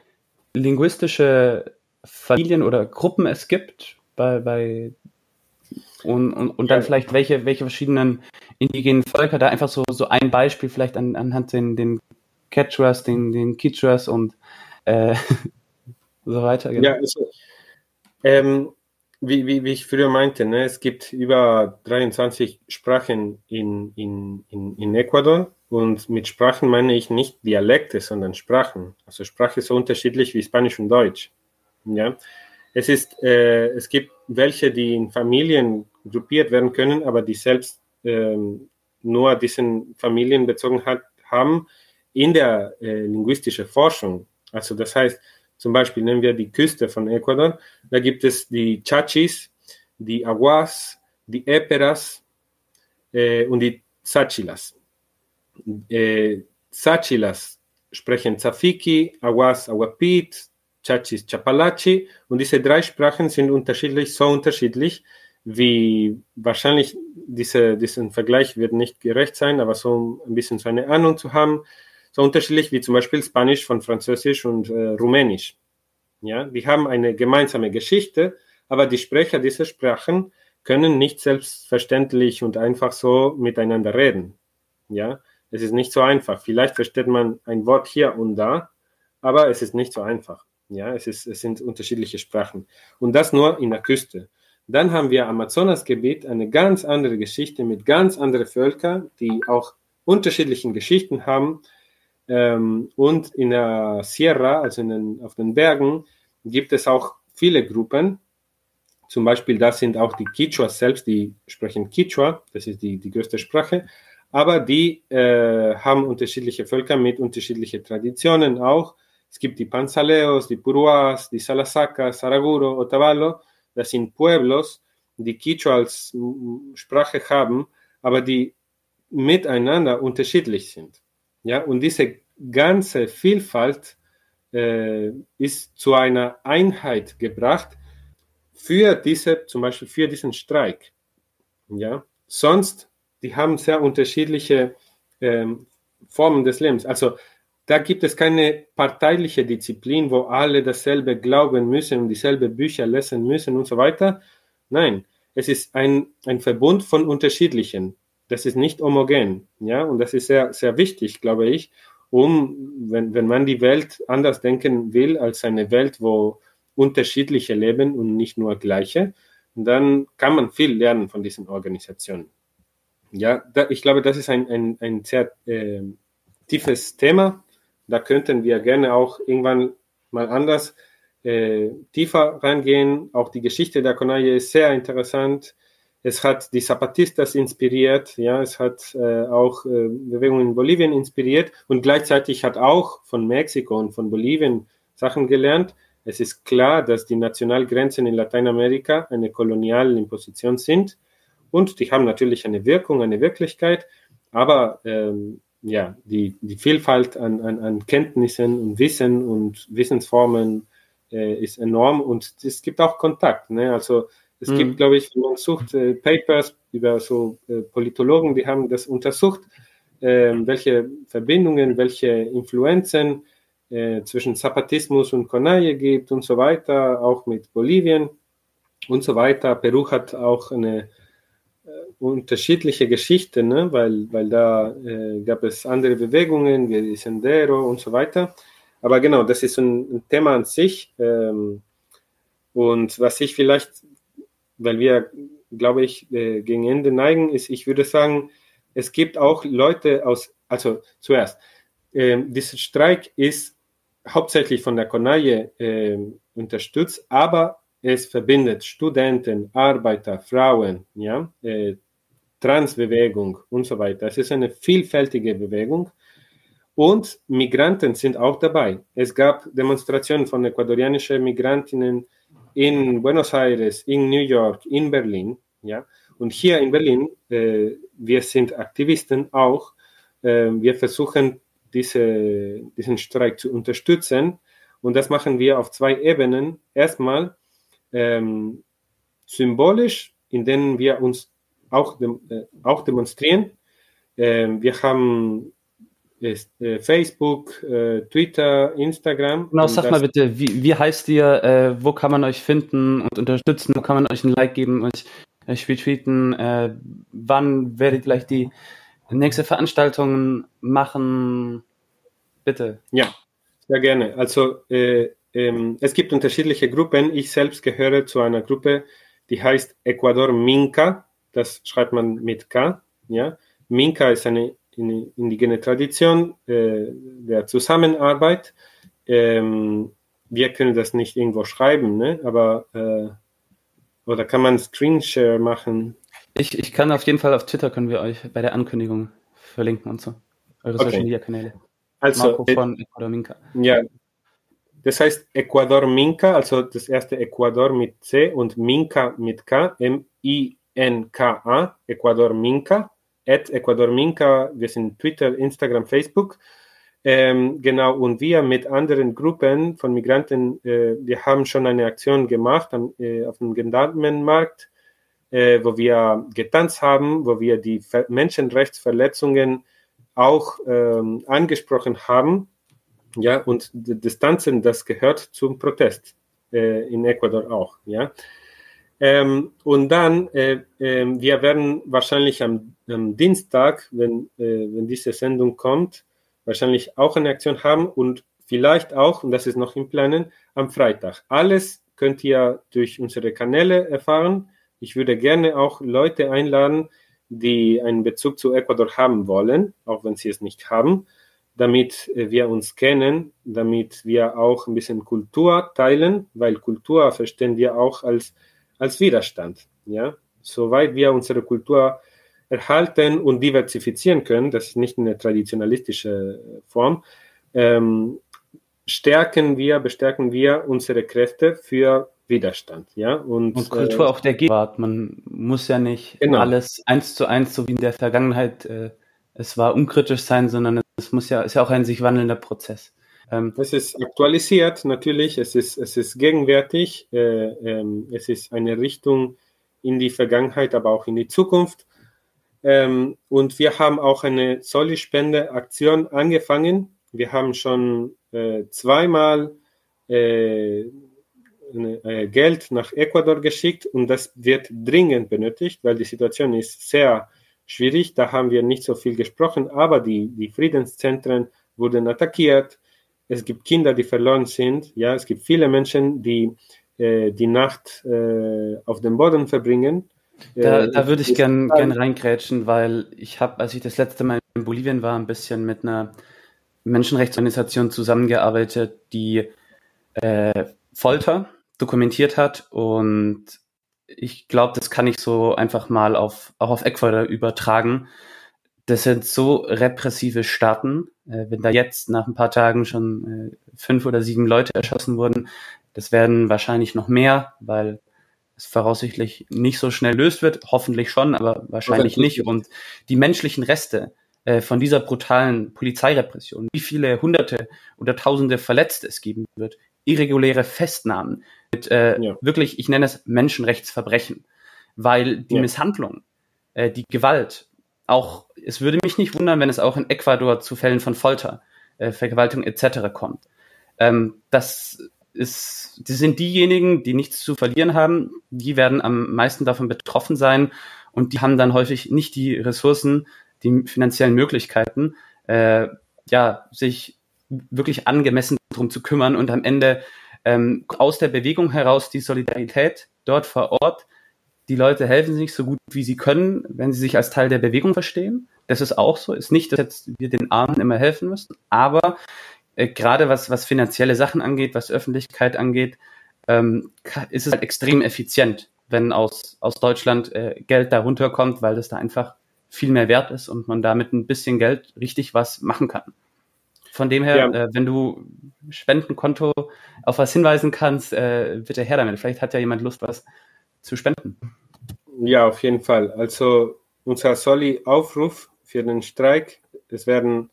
linguistische Familien oder Gruppen es gibt bei, bei und, und, und dann vielleicht welche, welche verschiedenen indigenen Völker, da einfach so, so ein Beispiel vielleicht an, anhand den, den Quechuas, den, den Quichuas und äh, so weiter. Genau. Ja, also, ähm, wie, wie, wie ich früher meinte, ne, es gibt über 23 Sprachen in, in, in, in Ecuador und mit Sprachen meine ich nicht Dialekte, sondern Sprachen. Also Sprache ist so unterschiedlich wie Spanisch und Deutsch. Ja, es ist, äh, es gibt welche, die in Familien gruppiert werden können, aber die selbst ähm, nur diesen Familienbezogenheit haben in der äh, linguistischen Forschung. Also das heißt, zum Beispiel nehmen wir die Küste von Ecuador, da gibt es die Chachis, die Aguas, die Eperas äh, und die Zachilas. Äh, Zachilas sprechen Zafiki, Aguas Aguapit, Chachis Chapalachi. Und diese drei Sprachen sind unterschiedlich, so unterschiedlich, wie wahrscheinlich diese, diesen Vergleich wird nicht gerecht sein, aber so ein bisschen so eine Ahnung zu haben, so unterschiedlich wie zum Beispiel Spanisch von Französisch und äh, Rumänisch. Ja, die haben eine gemeinsame Geschichte, aber die Sprecher dieser Sprachen können nicht selbstverständlich und einfach so miteinander reden. Ja, es ist nicht so einfach. Vielleicht versteht man ein Wort hier und da, aber es ist nicht so einfach. Ja, es, ist, es sind unterschiedliche Sprachen. Und das nur in der Küste. Dann haben wir Amazonasgebiet, eine ganz andere Geschichte mit ganz anderen Völkern, die auch unterschiedliche Geschichten haben. Ähm, und in der Sierra, also den, auf den Bergen, gibt es auch viele Gruppen. Zum Beispiel, das sind auch die Quichua selbst, die sprechen Quichua, das ist die, die größte Sprache. Aber die äh, haben unterschiedliche Völker mit unterschiedlichen Traditionen auch. Es gibt die Panzaleos, die Puruas, die Salasacas, Saraguro, Otavalo das sind Pueblos, die Quichua als Sprache haben, aber die miteinander unterschiedlich sind. Ja, und diese ganze Vielfalt äh, ist zu einer Einheit gebracht für diese, zum Beispiel für diesen Streik. Ja, sonst, die haben sehr unterschiedliche ähm, Formen des Lebens. Also da gibt es keine parteiliche Disziplin, wo alle dasselbe glauben müssen und dieselbe Bücher lesen müssen und so weiter. Nein, es ist ein, ein Verbund von unterschiedlichen. Das ist nicht homogen. Ja, und das ist sehr, sehr wichtig, glaube ich, um, wenn, wenn man die Welt anders denken will als eine Welt, wo unterschiedliche leben und nicht nur gleiche, dann kann man viel lernen von diesen Organisationen. Ja, da, ich glaube, das ist ein, ein, ein sehr äh, tiefes Thema da könnten wir gerne auch irgendwann mal anders äh, tiefer reingehen. Auch die Geschichte der Conaye ist sehr interessant. Es hat die Zapatistas inspiriert, ja, es hat äh, auch äh, Bewegungen in Bolivien inspiriert und gleichzeitig hat auch von Mexiko und von Bolivien Sachen gelernt. Es ist klar, dass die Nationalgrenzen in Lateinamerika eine koloniale Imposition sind und die haben natürlich eine Wirkung, eine Wirklichkeit, aber ähm, ja, die, die Vielfalt an, an, an Kenntnissen und Wissen und Wissensformen äh, ist enorm und es gibt auch Kontakt. Ne? Also es mhm. gibt, glaube ich, wenn man sucht, äh, Papers über so äh, Politologen, die haben das untersucht, äh, welche Verbindungen, welche Influenzen äh, zwischen Zapatismus und Conalle gibt und so weiter, auch mit Bolivien und so weiter. Peru hat auch eine äh, unterschiedliche Geschichte, ne? weil, weil da äh, gab es andere Bewegungen wie Sendero und so weiter. Aber genau, das ist ein, ein Thema an sich. Ähm, und was ich vielleicht, weil wir, glaube ich, äh, gegen Ende neigen, ist, ich würde sagen, es gibt auch Leute aus, also zuerst, äh, dieser Streik ist hauptsächlich von der Konaje äh, unterstützt, aber es verbindet Studenten, Arbeiter, Frauen, ja, äh, Transbewegung und so weiter. Es ist eine vielfältige Bewegung und Migranten sind auch dabei. Es gab Demonstrationen von ecuadorianischen Migrantinnen in Buenos Aires, in New York, in Berlin, ja. Und hier in Berlin, äh, wir sind Aktivisten auch. Äh, wir versuchen diese, diesen Streik zu unterstützen. Und das machen wir auf zwei Ebenen. Erstmal ähm, symbolisch, indem wir uns auch, dem, äh, auch demonstrieren. Ähm, wir haben ist, äh, Facebook, äh, Twitter, Instagram. Genau, sag mal bitte, wie, wie heißt ihr, äh, wo kann man euch finden und unterstützen, wo kann man euch ein Like geben, euch, euch retweeten, äh, wann werdet ihr vielleicht die nächste Veranstaltungen machen? Bitte. Ja, sehr gerne. Also äh, ähm, es gibt unterschiedliche Gruppen. Ich selbst gehöre zu einer Gruppe, die heißt Ecuador Minca. Das schreibt man mit K. Ja? Minca ist eine indigene Tradition äh, der Zusammenarbeit. Ähm, wir können das nicht irgendwo schreiben, ne? aber äh, oder kann man Screenshare machen? Ich, ich kann auf jeden Fall auf Twitter können wir euch bei der Ankündigung verlinken und so. Eure okay. Social Media Kanäle. Also, Marco äh, von Ecuador Minca. Ja, das heißt Ecuador Minca, also das erste Ecuador mit C und Minca mit K, M-I-N-K-A, Ecuador Minca, at Ecuador Minca, wir sind Twitter, Instagram, Facebook. Ähm, genau, und wir mit anderen Gruppen von Migranten, äh, wir haben schon eine Aktion gemacht am, äh, auf dem Gendarmenmarkt äh, wo wir getanzt haben, wo wir die Ver Menschenrechtsverletzungen auch ähm, angesprochen haben. Ja, und das Tanzen, das gehört zum Protest äh, in Ecuador auch. Ja. Ähm, und dann, äh, äh, wir werden wahrscheinlich am, am Dienstag, wenn, äh, wenn diese Sendung kommt, wahrscheinlich auch eine Aktion haben und vielleicht auch, und das ist noch im Planen, am Freitag. Alles könnt ihr durch unsere Kanäle erfahren. Ich würde gerne auch Leute einladen, die einen Bezug zu Ecuador haben wollen, auch wenn sie es nicht haben, damit äh, wir uns kennen, damit wir auch ein bisschen Kultur teilen, weil Kultur verstehen wir auch als, als Widerstand. Ja? Soweit wir unsere Kultur erhalten und diversifizieren können, das ist nicht eine traditionalistische Form, ähm, stärken wir, bestärken wir unsere Kräfte für Widerstand, ja. Und, und Kultur äh, auch der Gegenwart. Man muss ja nicht genau. alles eins zu eins, so wie in der Vergangenheit, äh, es war unkritisch sein, sondern es muss ja, ist ja auch ein sich wandelnder Prozess. Ähm, es ist aktualisiert natürlich, es ist, es ist gegenwärtig, äh, ähm, es ist eine Richtung in die Vergangenheit, aber auch in die Zukunft. Ähm, und wir haben auch eine Soli-Spende-Aktion angefangen. Wir haben schon äh, zweimal äh, äh, Geld nach Ecuador geschickt und das wird dringend benötigt, weil die Situation ist sehr schwierig. Da haben wir nicht so viel gesprochen, aber die, die Friedenszentren wurden attackiert. Es gibt Kinder, die verloren sind. Ja, es gibt viele Menschen, die äh, die Nacht äh, auf dem Boden verbringen. Da, äh, da würde ich gern, gern reingrätschen, weil ich habe, als ich das letzte Mal in Bolivien war, ein bisschen mit einer Menschenrechtsorganisation zusammengearbeitet, die äh, Folter dokumentiert hat und ich glaube, das kann ich so einfach mal auf, auch auf Ecuador übertragen. Das sind so repressive Staaten. Äh, wenn da jetzt nach ein paar Tagen schon äh, fünf oder sieben Leute erschossen wurden, das werden wahrscheinlich noch mehr, weil es voraussichtlich nicht so schnell löst wird. Hoffentlich schon, aber wahrscheinlich nicht. Und die menschlichen Reste äh, von dieser brutalen Polizeirepression, wie viele Hunderte oder Tausende Verletzte es geben wird, irreguläre Festnahmen, mit äh, ja. wirklich, ich nenne es Menschenrechtsverbrechen, weil die ja. Misshandlung, äh, die Gewalt auch, es würde mich nicht wundern, wenn es auch in Ecuador zu Fällen von Folter, äh, Vergewaltigung etc. kommt. Ähm, das ist, die sind diejenigen, die nichts zu verlieren haben, die werden am meisten davon betroffen sein und die haben dann häufig nicht die Ressourcen, die finanziellen Möglichkeiten, äh, ja, sich wirklich angemessen darum zu kümmern und am Ende ähm, aus der Bewegung heraus die Solidarität dort vor Ort. Die Leute helfen sich so gut wie sie können, wenn sie sich als Teil der Bewegung verstehen. Das ist auch so. Ist nicht, dass jetzt wir den Armen immer helfen müssen, aber äh, gerade was, was finanzielle Sachen angeht, was Öffentlichkeit angeht, ähm, ist es halt extrem effizient, wenn aus, aus Deutschland äh, Geld da runterkommt, weil das da einfach viel mehr wert ist und man damit ein bisschen Geld richtig was machen kann. Von dem her, ja. äh, wenn du Spendenkonto auf was hinweisen kannst, äh, bitte her damit. Vielleicht hat ja jemand Lust, was zu spenden. Ja, auf jeden Fall. Also unser Soli-Aufruf für den Streik, es werden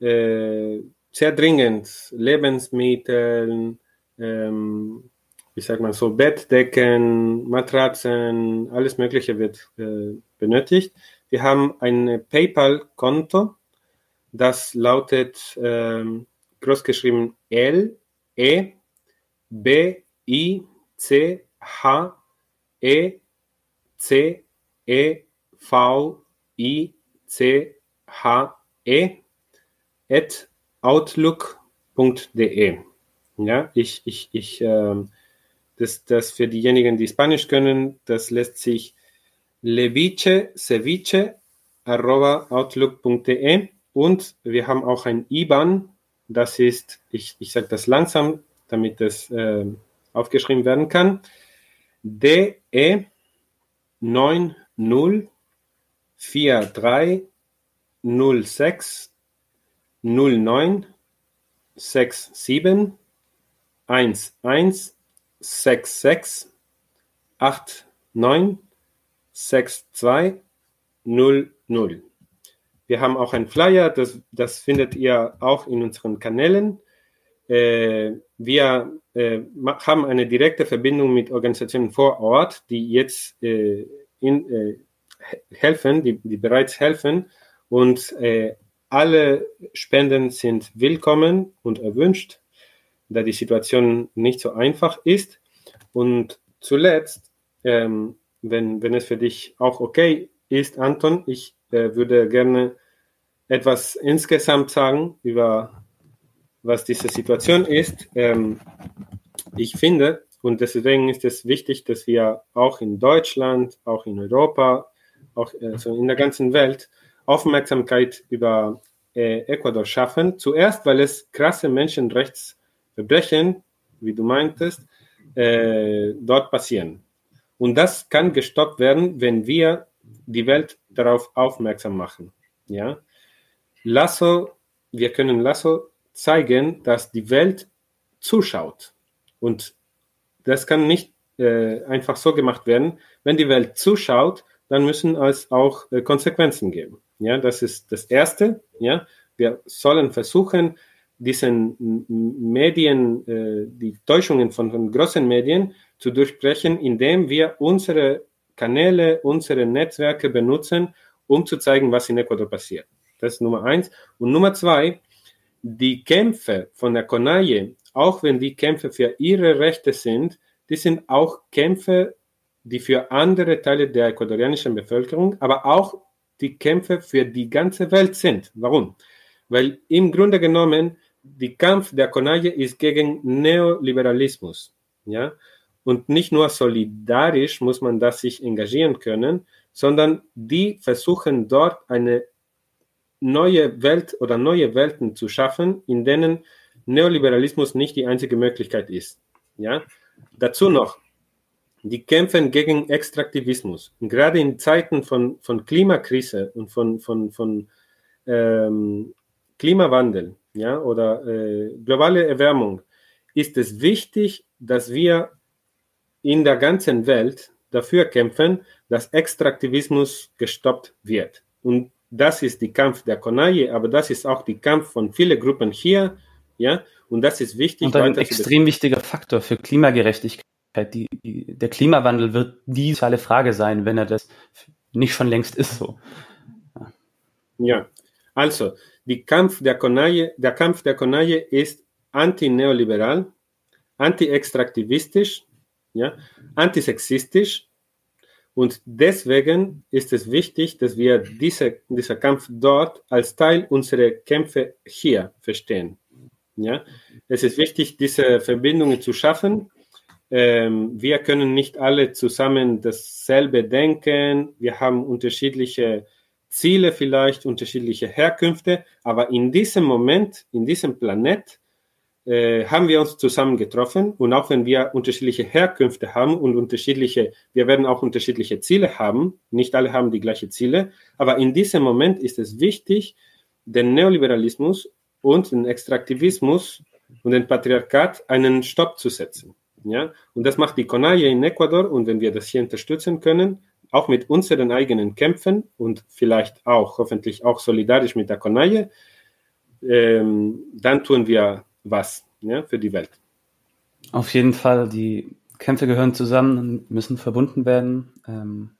äh, sehr dringend Lebensmittel, ähm, wie sagt man so, Bettdecken, Matratzen, alles Mögliche wird äh, benötigt. Wir haben ein PayPal-Konto, das lautet ähm, großgeschrieben L E B I C H E C E V I C H E at outlook.de. Ja, ich, ich, ich, äh, das, das für diejenigen, die Spanisch können, das lässt sich leviche, ceviche, arroba outlook.de und wir haben auch ein IBAN, das ist, ich, ich sage das langsam, damit es äh, aufgeschrieben werden kann, DE 904306 09 67 11 66 89 62 00. Wir haben auch ein Flyer, das, das findet ihr auch in unseren Kanälen. Äh, wir äh, haben eine direkte Verbindung mit Organisationen vor Ort, die jetzt äh, in, helfen, die, die bereits helfen und alle Spenden sind willkommen und erwünscht, da die Situation nicht so einfach ist. Und zuletzt, ähm, wenn, wenn es für dich auch okay ist, Anton, ich äh, würde gerne etwas insgesamt sagen über was diese Situation ist. Ähm, ich finde, und deswegen ist es wichtig, dass wir auch in Deutschland, auch in Europa, auch also in der ganzen Welt Aufmerksamkeit über äh, Ecuador schaffen. Zuerst, weil es krasse Menschenrechtsverbrechen, wie du meintest, äh, dort passieren. Und das kann gestoppt werden, wenn wir die Welt darauf aufmerksam machen. Ja? Lasso, wir können Lasso zeigen, dass die Welt zuschaut. Und das kann nicht äh, einfach so gemacht werden. Wenn die Welt zuschaut, dann müssen es auch äh, Konsequenzen geben. Ja, das ist das Erste. Ja, wir sollen versuchen, diesen Medien, äh, die Täuschungen von, von großen Medien zu durchbrechen, indem wir unsere Kanäle, unsere Netzwerke benutzen, um zu zeigen, was in Ecuador passiert. Das ist Nummer eins. Und Nummer zwei, die Kämpfe von der CONAIE, auch wenn die Kämpfe für ihre Rechte sind, die sind auch Kämpfe, die für andere Teile der ecuadorianischen Bevölkerung, aber auch die Kämpfe für die ganze Welt sind. Warum? Weil im Grunde genommen die Kampf der Konaje ist gegen Neoliberalismus, ja. Und nicht nur solidarisch muss man das sich engagieren können, sondern die versuchen dort eine neue Welt oder neue Welten zu schaffen, in denen Neoliberalismus nicht die einzige Möglichkeit ist. Ja? Dazu noch die kämpfen gegen Extraktivismus. Und gerade in Zeiten von, von Klimakrise und von, von, von ähm, Klimawandel ja, oder äh, globale Erwärmung ist es wichtig, dass wir in der ganzen Welt dafür kämpfen, dass Extraktivismus gestoppt wird. Und das ist die Kampf der Konaje, aber das ist auch die Kampf von vielen Gruppen hier, ja, und das ist wichtig. Und ein extrem wichtiger Faktor für Klimagerechtigkeit die, die, der Klimawandel wird die soziale Frage sein, wenn er das nicht schon längst ist so. Ja, also die Kampf der, Konaje, der Kampf der Konaje ist antineoliberal, anti-extraktivistisch, ja, antisexistisch und deswegen ist es wichtig, dass wir diese, dieser Kampf dort als Teil unserer Kämpfe hier verstehen. Ja? Es ist wichtig, diese Verbindungen zu schaffen. Ähm, wir können nicht alle zusammen dasselbe denken. Wir haben unterschiedliche Ziele, vielleicht unterschiedliche Herkünfte, aber in diesem Moment, in diesem Planet, äh, haben wir uns zusammen getroffen und auch wenn wir unterschiedliche Herkünfte haben und unterschiedliche, wir werden auch unterschiedliche Ziele haben, nicht alle haben die gleichen Ziele, aber in diesem Moment ist es wichtig, den Neoliberalismus und den Extraktivismus und den Patriarchat einen Stopp zu setzen. Ja? Und das macht die CONAIE in Ecuador und wenn wir das hier unterstützen können, auch mit unseren eigenen Kämpfen und vielleicht auch hoffentlich auch solidarisch mit der CONAIE, ähm, dann tun wir was ja, für die Welt. Auf jeden Fall, die Kämpfe gehören zusammen und müssen verbunden werden. Ähm,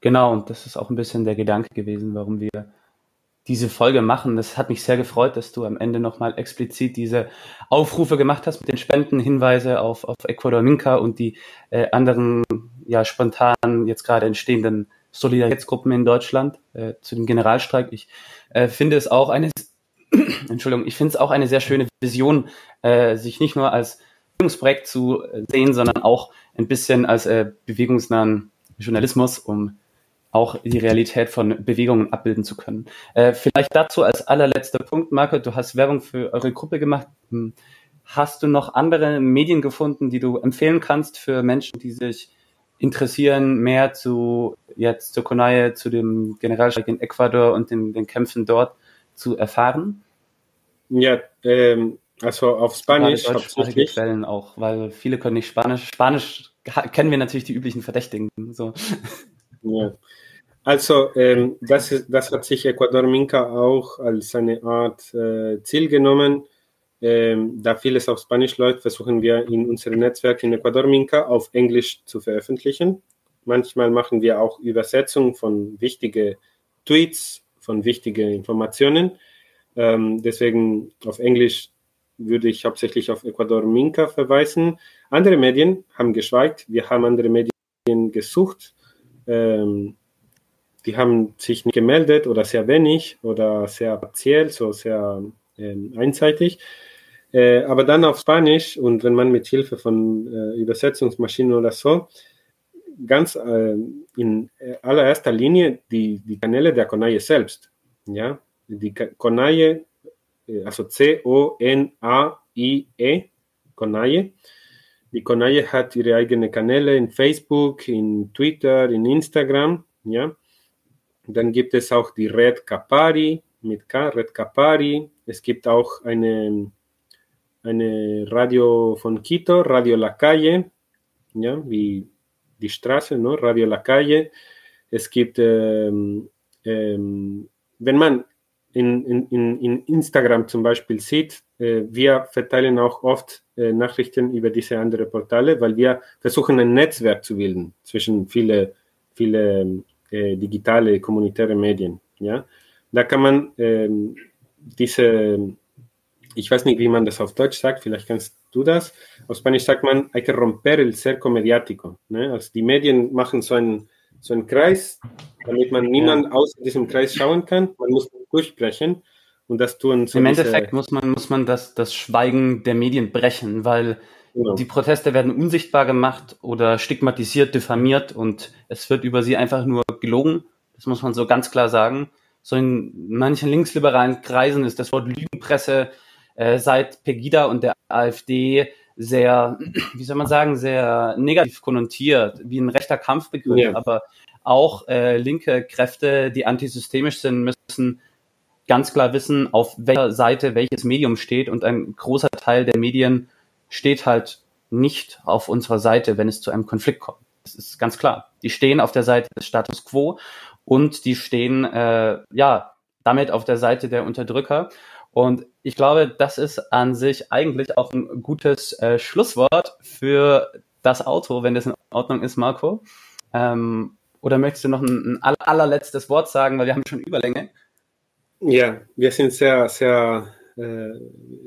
genau, und das ist auch ein bisschen der Gedanke gewesen, warum wir diese Folge machen. Das hat mich sehr gefreut, dass du am Ende nochmal explizit diese Aufrufe gemacht hast mit den Spenden, Hinweise auf, auf Ecuador Minka und die äh, anderen ja spontan jetzt gerade entstehenden Solidaritätsgruppen in Deutschland äh, zu dem Generalstreik. Ich äh, finde es auch eine Entschuldigung, ich finde es auch eine sehr schöne Vision, äh, sich nicht nur als Bildungsprojekt zu sehen, sondern auch ein bisschen als äh, bewegungsnahen Journalismus, um auch die Realität von Bewegungen abbilden zu können. Äh, vielleicht dazu als allerletzter Punkt, Marco, du hast Werbung für eure Gruppe gemacht. Hm, hast du noch andere Medien gefunden, die du empfehlen kannst für Menschen, die sich interessieren, mehr zu jetzt zur Konaye, zu dem Generalstreik in Ecuador und den, den Kämpfen dort? Zu erfahren? Ja, ähm, also auf Spanisch hauptsächlich. Quellen auch, weil viele können nicht Spanisch. Spanisch kennen wir natürlich die üblichen Verdächtigen. So. Ja. Also ähm, das, ist, das hat sich Ecuador Minca auch als eine Art äh, Ziel genommen. Ähm, da vieles auf Spanisch läuft, versuchen wir in unserem Netzwerk in Ecuador Minca auf Englisch zu veröffentlichen. Manchmal machen wir auch Übersetzungen von wichtigen Tweets von wichtigen Informationen. Ähm, deswegen auf Englisch würde ich hauptsächlich auf Ecuador Minca verweisen. Andere Medien haben geschweigt. Wir haben andere Medien gesucht. Ähm, die haben sich nicht gemeldet oder sehr wenig oder sehr partiell, so sehr ähm, einseitig. Äh, aber dann auf Spanisch und wenn man mit Hilfe von äh, Übersetzungsmaschinen oder so ganz äh, in allererster Linie die, die Kanäle der Conaie selbst. Ja? Die Conaie, äh, also C-O-N-A-I-E, Conaie. Die Conaie hat ihre eigenen Kanäle in Facebook, in Twitter, in Instagram. Ja? Dann gibt es auch die Red Capari mit K, Red Capari. Es gibt auch eine, eine Radio von Quito, Radio La Calle, ja, wie die Straße, no? Radio La Calle. Es gibt, ähm, ähm, wenn man in, in, in Instagram zum Beispiel sieht, äh, wir verteilen auch oft äh, Nachrichten über diese anderen Portale, weil wir versuchen, ein Netzwerk zu bilden zwischen viele, viele äh, digitale, kommunitäre Medien. Ja? Da kann man diese, ich weiß nicht, wie man das auf Deutsch sagt, vielleicht kannst du das. Auf Spanisch sagt man, hay que romper el cerco mediático. Ne? Also die Medien machen so einen, so einen Kreis, damit man niemand ja. außer diesem Kreis schauen kann. Man muss durchbrechen. Und das tun so Im Endeffekt muss man, muss man das, das Schweigen der Medien brechen, weil genau. die Proteste werden unsichtbar gemacht oder stigmatisiert, diffamiert und es wird über sie einfach nur gelogen. Das muss man so ganz klar sagen. So in manchen linksliberalen Kreisen ist das Wort Lügenpresse äh, seit Pegida und der AfD sehr, wie soll man sagen, sehr negativ konnotiert, wie ein rechter Kampfbegriff, ja. aber auch äh, linke Kräfte, die antisystemisch sind, müssen ganz klar wissen, auf welcher Seite welches Medium steht und ein großer Teil der Medien steht halt nicht auf unserer Seite, wenn es zu einem Konflikt kommt. Das ist ganz klar. Die stehen auf der Seite des Status quo und die stehen äh, ja damit auf der Seite der Unterdrücker. Und ich glaube, das ist an sich eigentlich auch ein gutes äh, Schlusswort für das Auto, wenn das in Ordnung ist, Marco. Ähm, oder möchtest du noch ein, ein allerletztes Wort sagen, weil wir haben schon Überlänge? Ja, wir sind sehr, sehr, äh,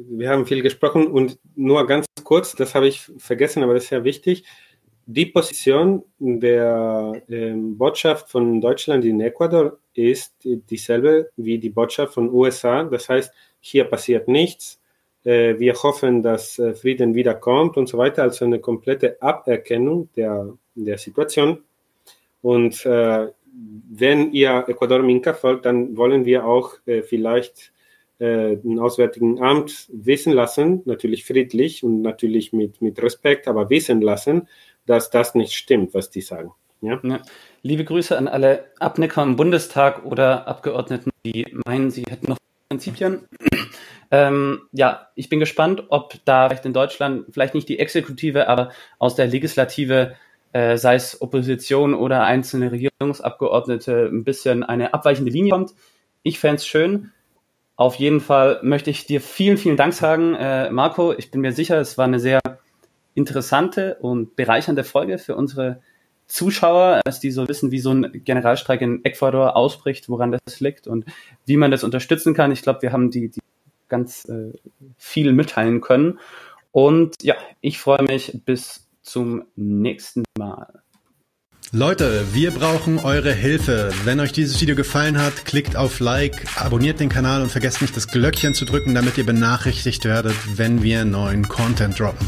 wir haben viel gesprochen und nur ganz kurz, das habe ich vergessen, aber das ist sehr wichtig. Die Position der äh, Botschaft von Deutschland in Ecuador ist dieselbe wie die Botschaft von USA. Das heißt, hier passiert nichts. Äh, wir hoffen, dass äh, Frieden wiederkommt und so weiter. Also eine komplette Aberkennung der, der Situation. Und äh, wenn ihr Ecuador Minka folgt, dann wollen wir auch äh, vielleicht äh, den Auswärtigen Amt wissen lassen, natürlich friedlich und natürlich mit, mit Respekt, aber wissen lassen, dass das nicht stimmt, was die sagen. Ja? ja. Liebe Grüße an alle Abnicker im Bundestag oder Abgeordneten, die meinen, sie hätten noch Prinzipien. Ähm, ja, ich bin gespannt, ob da vielleicht in Deutschland vielleicht nicht die Exekutive, aber aus der Legislative, äh, sei es Opposition oder einzelne Regierungsabgeordnete, ein bisschen eine abweichende Linie kommt. Ich fände es schön. Auf jeden Fall möchte ich dir vielen, vielen Dank sagen, äh, Marco. Ich bin mir sicher, es war eine sehr interessante und bereichernde Folge für unsere Zuschauer, dass die so wissen, wie so ein Generalstreik in Ecuador ausbricht, woran das liegt und wie man das unterstützen kann. Ich glaube, wir haben die, die ganz äh, viel mitteilen können. Und ja, ich freue mich bis zum nächsten Mal. Leute, wir brauchen eure Hilfe. Wenn euch dieses Video gefallen hat, klickt auf Like, abonniert den Kanal und vergesst nicht das Glöckchen zu drücken, damit ihr benachrichtigt werdet, wenn wir neuen Content droppen.